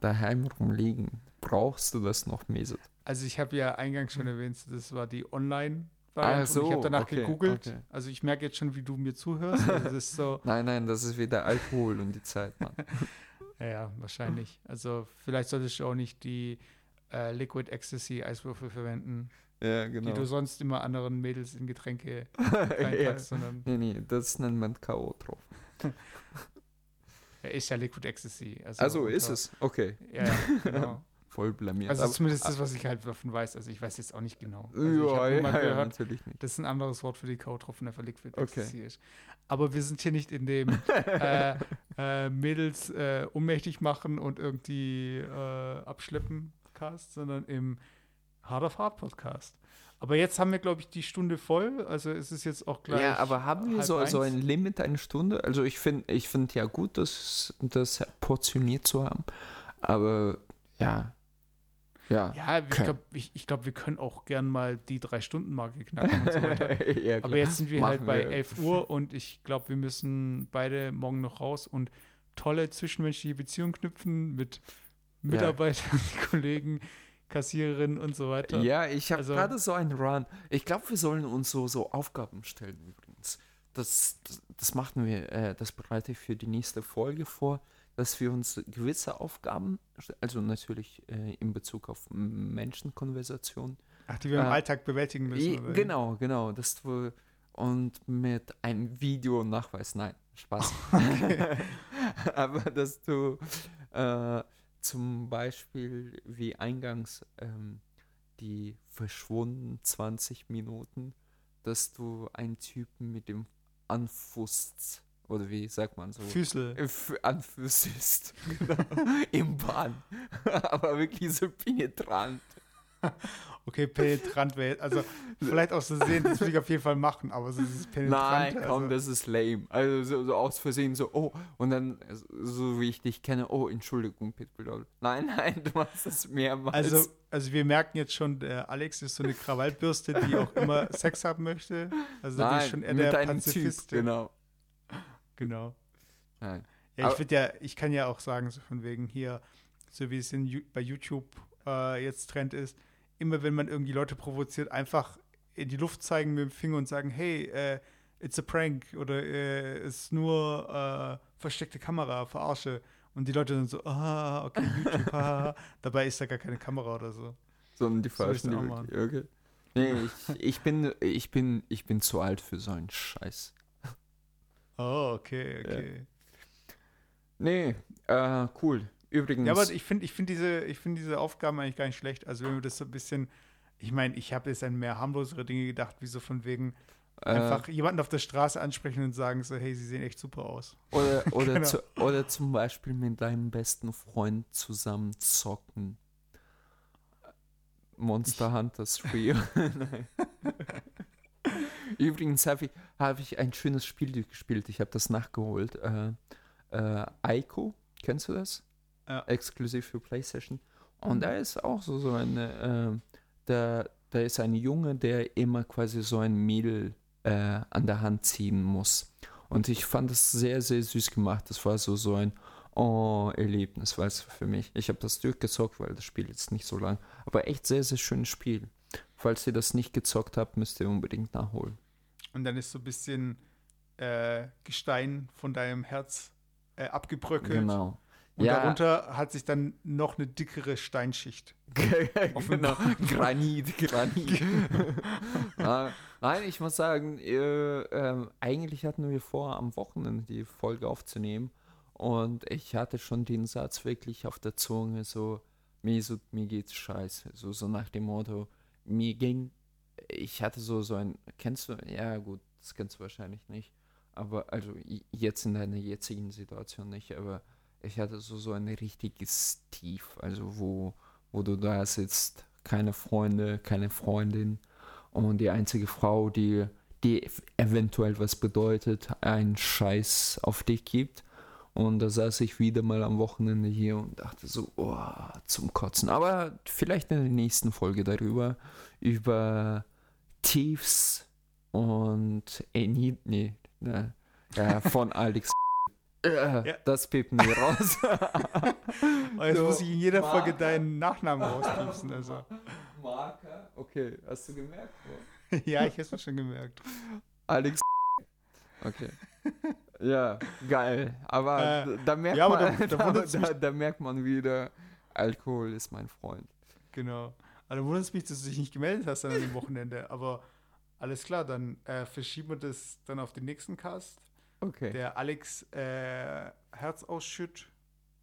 daheim rumliegen? Brauchst du das noch, Mesut? also ich habe ja eingangs schon erwähnt, das war die Online- Variante. und so, ich habe danach okay, gegoogelt. okay. Also ich merke jetzt schon, wie du mir zuhörst. Also das ist so, Nein, nein, das ist wieder Alkohol und die Zeit, Mann. ja, ja, wahrscheinlich. Also vielleicht solltest du auch nicht die äh, Liquid Ecstasy Eiswürfel verwenden, ja, die genau. du sonst immer anderen Mädels in Getränke ja. reinpackst, sondern Nee, nee, das nennt man K.O. drauf. er ist ja Liquid Ecstasy. Also, Also ist es. Okay, Ja, ja, genau. voll blamiert. Also Aber- zumindest das, was ich halt davon weiß. Also ich weiß jetzt auch nicht genau. Also ja, ja, ja, gehört, natürlich nicht. dass ein anderes Wort für die Kautropfen einfach Liquid Okay. Ecstasy ist. Aber wir sind hier nicht in dem äh, äh, Mädels äh, ohnmächtig machen und irgendwie äh, abschleppen Cast, sondern im Hard of Hard Podcast. Aber jetzt haben wir, glaube ich, die Stunde voll. Also es ist jetzt auch gleich. Ja, aber haben wir so, so ein Limit, eine Stunde? Also ich finde ich find ja gut, das, das portioniert zu haben. Aber ja. Ja. Ja, ich glaube, ich, ich glaub, wir können auch gern mal die Drei-Stunden-Marke knacken und so weiter. ja, Aber jetzt sind wir halt Machen bei wir. 11 Uhr und ich glaube, wir müssen beide morgen noch raus und tolle zwischenmenschliche Beziehungen knüpfen mit Mitarbeitern, Kollegen, Kassiererinnen und so weiter. Ja, ich habe Also- gerade so einen Run. Ich glaube, wir sollen uns so, so Aufgaben stellen übrigens. Das, das, das machen wir, äh, das bereite ich für die nächste Folge vor, dass wir uns gewisse Aufgaben, also natürlich äh, in Bezug auf Menschenkonversation, Ach, die wir im Ah. Alltag bewältigen müssen. Genau, genau. Das du, und mit einem Videonachweis, nein, Spaß. Aber dass du äh, zum Beispiel wie eingangs ähm, die verschwunden 20 Minuten, dass du einen Typen mit dem anfusst, oder wie sagt man so? Füßel. Äh, f- Anfüßest, genau, im Bahn. Aber wirklich so penetrant. Okay, penetrant wäre jetzt- Also, vielleicht auch so sehen, das will ich auf jeden Fall machen, aber so dieses penetrant. Nein, komm, also, das ist lame. Also so, so aus Versehen so, oh, und dann, äh, so wie ich dich kenne, oh, Entschuldigung, Pitbull. Nein, nein, du machst das mehrmals. also, also, wir merken jetzt schon, der Alex ist so eine Krawallbürste, die auch immer Sex haben möchte. Also, da bin ich schon eher der Pazifist. Genau. genau. Nein. Ja, Aber- ich würde ja, ich kann ja auch sagen, so von wegen hier, so wie es in, bei YouTube äh, jetzt Trend ist, immer wenn man irgendwie Leute provoziert, einfach in die Luft zeigen mit dem Finger und sagen, hey, äh, it's a prank oder äh, ist nur äh, versteckte Kamera, verarsche. Und die Leute dann so, ah, okay, YouTube, haha. Dabei ist da gar keine Kamera oder so. Sondern die falschen, die okay. Nee, ich, ich, bin, ich, bin, ich bin zu alt für so einen Scheiß. Oh, okay, okay. Nee, äh, cool. Übrigens, Ja, aber ich finde ich find diese, ich find diese Aufgaben eigentlich gar nicht schlecht. Also wenn wir das so ein bisschen, ich meine, ich habe jetzt an mehr harmlosere Dinge gedacht, wie so von wegen äh, einfach jemanden auf der Straße ansprechen und sagen so, hey, sie sehen echt super aus. Oder, oder, Genau. zu, oder zum Beispiel mit deinem besten Freund zusammen zocken. Monster Hunters 3. Nein. Übrigens habe ich, hab ich ein schönes Spiel gespielt. Ich habe das nachgeholt. Äh, äh, Aiko, kennst du das? Ja. Exklusiv für PlayStation. Und da ist auch so, so eine, äh, da, da ist ein Junge, der immer quasi so ein Mädel äh, an der Hand ziehen muss. Und ich fand das sehr, sehr süß gemacht. Das war so, so ein oh, Erlebnis, weißt du, für mich. Ich habe das durchgezockt, weil das Spiel jetzt nicht so lang. Aber echt sehr, sehr schönes Spiel. Falls ihr das nicht gezockt habt, müsst ihr unbedingt nachholen. Und dann ist so ein bisschen äh, Gestein von deinem Herz äh, abgebröckelt. Genau. Und Ja. darunter hat sich dann noch eine dickere Steinschicht. genau. Granit, Granit. Ah, Nein, ich muss sagen, äh, ähm, eigentlich hatten wir vor, am Wochenende die Folge aufzunehmen. Und ich hatte schon den Satz wirklich auf der Zunge, so, mir, so, mir geht's scheiße. So, so nach dem Motto, mir ging, ich hatte so, so ein, kennst du, ja gut, das kennst du wahrscheinlich nicht. Aber, also jetzt in deiner jetzigen Situation nicht, aber ich hatte so, so ein richtiges Tief, also wo, wo du da sitzt, keine Freunde, keine Freundin und die einzige Frau, die, die ev- eventuell was bedeutet, einen Scheiß auf dich gibt. Und da saß ich wieder mal am Wochenende hier und dachte so, oh, zum Kotzen. Aber vielleicht in der nächsten Folge darüber, über Tiefs und Eni, nee, ne, ja, von Alex. Äh, Ja. Das piepen wir raus. Und jetzt So, muss ich in jeder Folge Marker. deinen Nachnamen rauspiepsen. Also. Marker. Okay, hast du gemerkt? ja, ich habe es mir schon gemerkt. Alex. Okay. Ja, geil. Aber Äh, da merkt ja, aber man, da- da da, wundert's da, da merkt man wieder, Alkohol ist mein Freund. Genau. Also wundert es mich, dass du dich nicht gemeldet hast an dem Wochenende. Aber alles klar, dann äh, verschieben wir das dann auf den nächsten Cast. Okay. Der Alex äh, Herzausschütt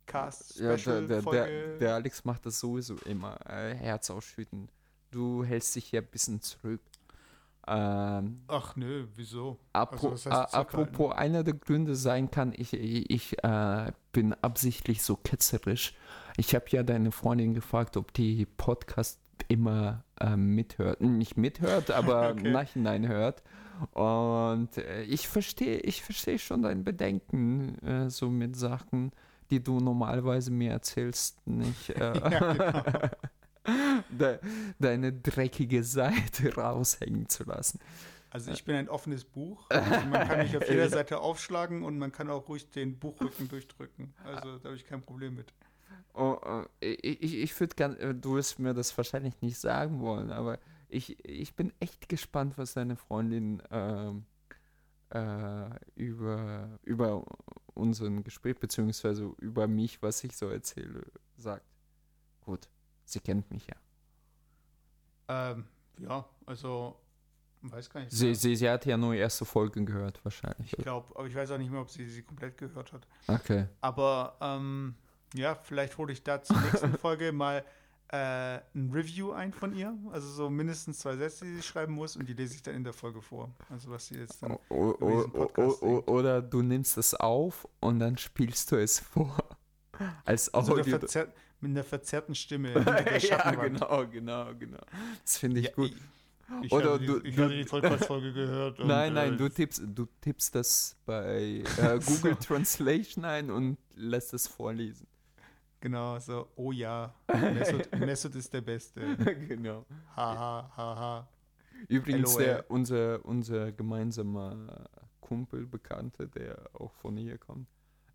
Cast ja, der, Special der, Folge. der, der Alex macht das sowieso immer. Äh, Herz ausschütten. Du hältst dich hier ein bisschen zurück. Ähm, Ach nö, wieso? Apro Also, heißt apropos, einer der Gründe sein kann, ich, ich, ich äh, bin absichtlich so ketzerisch. Ich habe ja deine Freundin gefragt, ob die Podcast immer äh, mithört. Nicht mithört, aber im Okay. Nachhinein hört. Und äh, ich verstehe ich verstehe schon dein Bedenken, äh, so mit Sachen, die du normalerweise mir erzählst, nicht äh, Ja, genau. de, deine dreckige Seite raushängen zu lassen. Also ich bin ein offenes Buch. Also man kann mich auf jeder. Seite aufschlagen und man kann auch ruhig den Buchrücken durchdrücken. Also da habe ich kein Problem mit. Oh, oh, ich ich, würde gern, äh, du wirst mir das wahrscheinlich nicht sagen wollen, aber ich, ich bin echt gespannt, was deine Freundin ähm, äh, über, über unseren Gespräch, beziehungsweise über mich, was ich so erzähle, sagt. Gut, sie kennt mich ja. Ähm, ja, also weiß gar nicht. Sie, sie, sie hat ja nur erste Folgen gehört, wahrscheinlich. ich glaube, aber ich weiß auch nicht mehr, ob sie sie komplett gehört hat. Okay. Aber ähm, ja, vielleicht hole ich da zur nächsten Folge mal äh, ein Review ein von ihr. Also so mindestens zwei Sätze, die sie schreiben muss und die lese ich dann in der Folge vor. Also was sie jetzt dann. O, über o, diesen o, Podcast o, denkt. oder du nimmst es auf und dann spielst du es vor. Als Also Audio. der verzer mit einer verzerrten Stimme. ja, genau, genau, genau. Das finde ich Ja, gut. Ich, ich Oder habe du- die, ich du- habe die Podcast-Folge gehört. Und, nein, äh, nein, du tippst, du tippst das bei äh, Google Translation ein und lässt es vorlesen. Genau, so, oh ja, Mesut, Mesut ist der Beste. genau. Ha, ha, ha. Übrigens, LOL. der, unser, unser gemeinsamer Kumpel, Bekannter, der auch von hier kommt,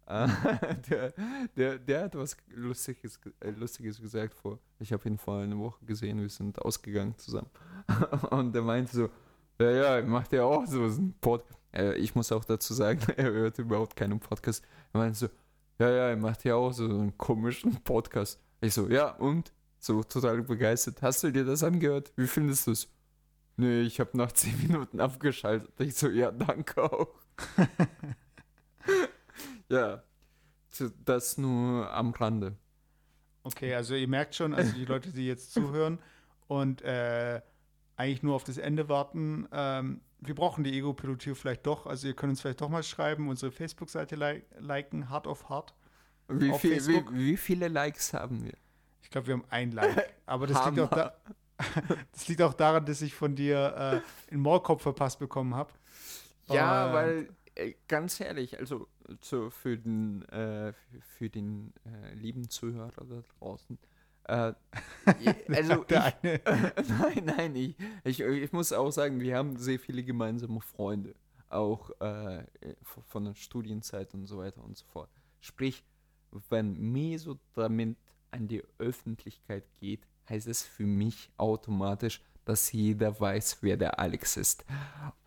äh, der, der, der hat was Lustiges, ge- äh, Lustiges gesagt vor. Ich habe ihn vor einer Woche gesehen, wir sind ausgegangen zusammen. Und der meinte so, ja, ja, er macht ja auch so einen Pod. Äh, ich muss auch dazu sagen, er hört überhaupt keinen Podcast. Er meinte so, ja, ja, er macht ja auch so einen komischen Podcast. Ich so, ja, und? So total begeistert. Hast du dir das angehört? Wie findest du es? Nee, ich habe nach 10 Minuten abgeschaltet. Ich so, ja, danke auch. ja, das nur am Rande. Okay, also ihr merkt schon, also die Leute, die jetzt zuhören und äh, eigentlich nur auf das Ende warten, ähm, wir brauchen die Ego-Pilotur vielleicht doch. Also ihr könnt uns vielleicht doch mal schreiben, unsere Facebook-Seite li liken, Heart of Heart. Wie, Auf viel, wie, wie viele Likes haben wir? Ich glaube, wir haben ein Like. Aber das liegt, auch da das liegt auch daran, dass ich von dir äh, einen Maulkorb verpasst bekommen habe. Ja, Und- weil, äh, ganz ehrlich, also so für den, äh, für den äh, lieben Zuhörer da draußen. Äh, also ich, eine, nein, nein, ich, ich, ich muss auch sagen, wir haben sehr viele gemeinsame Freunde, auch äh, von der Studienzeit und so weiter und so fort. Sprich, wenn Meso damit an die Öffentlichkeit geht, heißt es für mich automatisch, dass jeder weiß, wer der Alex ist.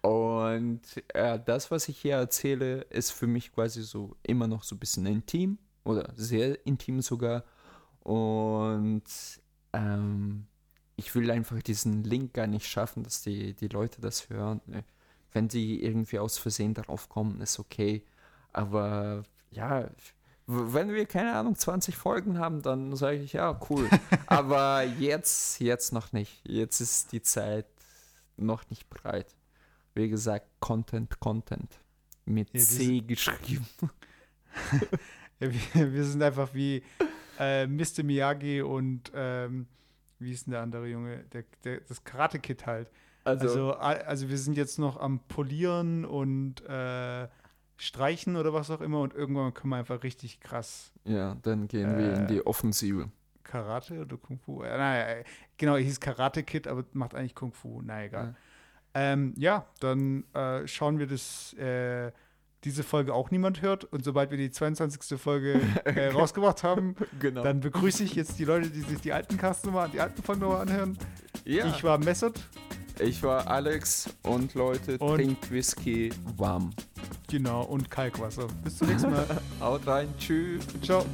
Und äh, das, was ich hier erzähle, ist für mich quasi so immer noch so ein bisschen intim. oder sehr intim sogar. Und ähm, ich will einfach diesen Link gar nicht schaffen, dass die, die Leute das hören. Wenn die irgendwie aus Versehen darauf kommen, ist okay. Aber ja, wenn wir, keine Ahnung, 20 Folgen haben, dann sage ich, ja, cool. Aber jetzt, jetzt noch nicht. Jetzt ist die Zeit noch nicht bereit. Wie gesagt, Content, Content. Mit ja, C geschrieben. wir, wir, sind einfach wie äh, Mr. Miyagi und ähm, wie ist denn der andere Junge? Der, der, das Karate-Kid halt. Also, also, also, wir sind jetzt noch am Polieren und äh, Streichen oder was auch immer und irgendwann können wir einfach richtig krass. Ja, dann gehen äh, wir in die Offensive. Karate oder Kung Fu? Äh, naja, genau, hieß Karate Kid, aber macht eigentlich Kung Fu. Na egal. Ja, ähm, ja dann äh, schauen wir, dass äh, diese Folge auch niemand hört. Und sobald wir die 22. Folge äh, rausgebracht haben, genau. dann begrüße ich jetzt die Leute, die sich die alten Castnummer, die alten Folgen nochmal anhören. Ja. Ich war Messert. Ich war Alex und Leute, und trinkt Whisky warm. Genau, und Kalkwasser. Bis zum nächsten Mal. Haut rein, tschüss. Ciao.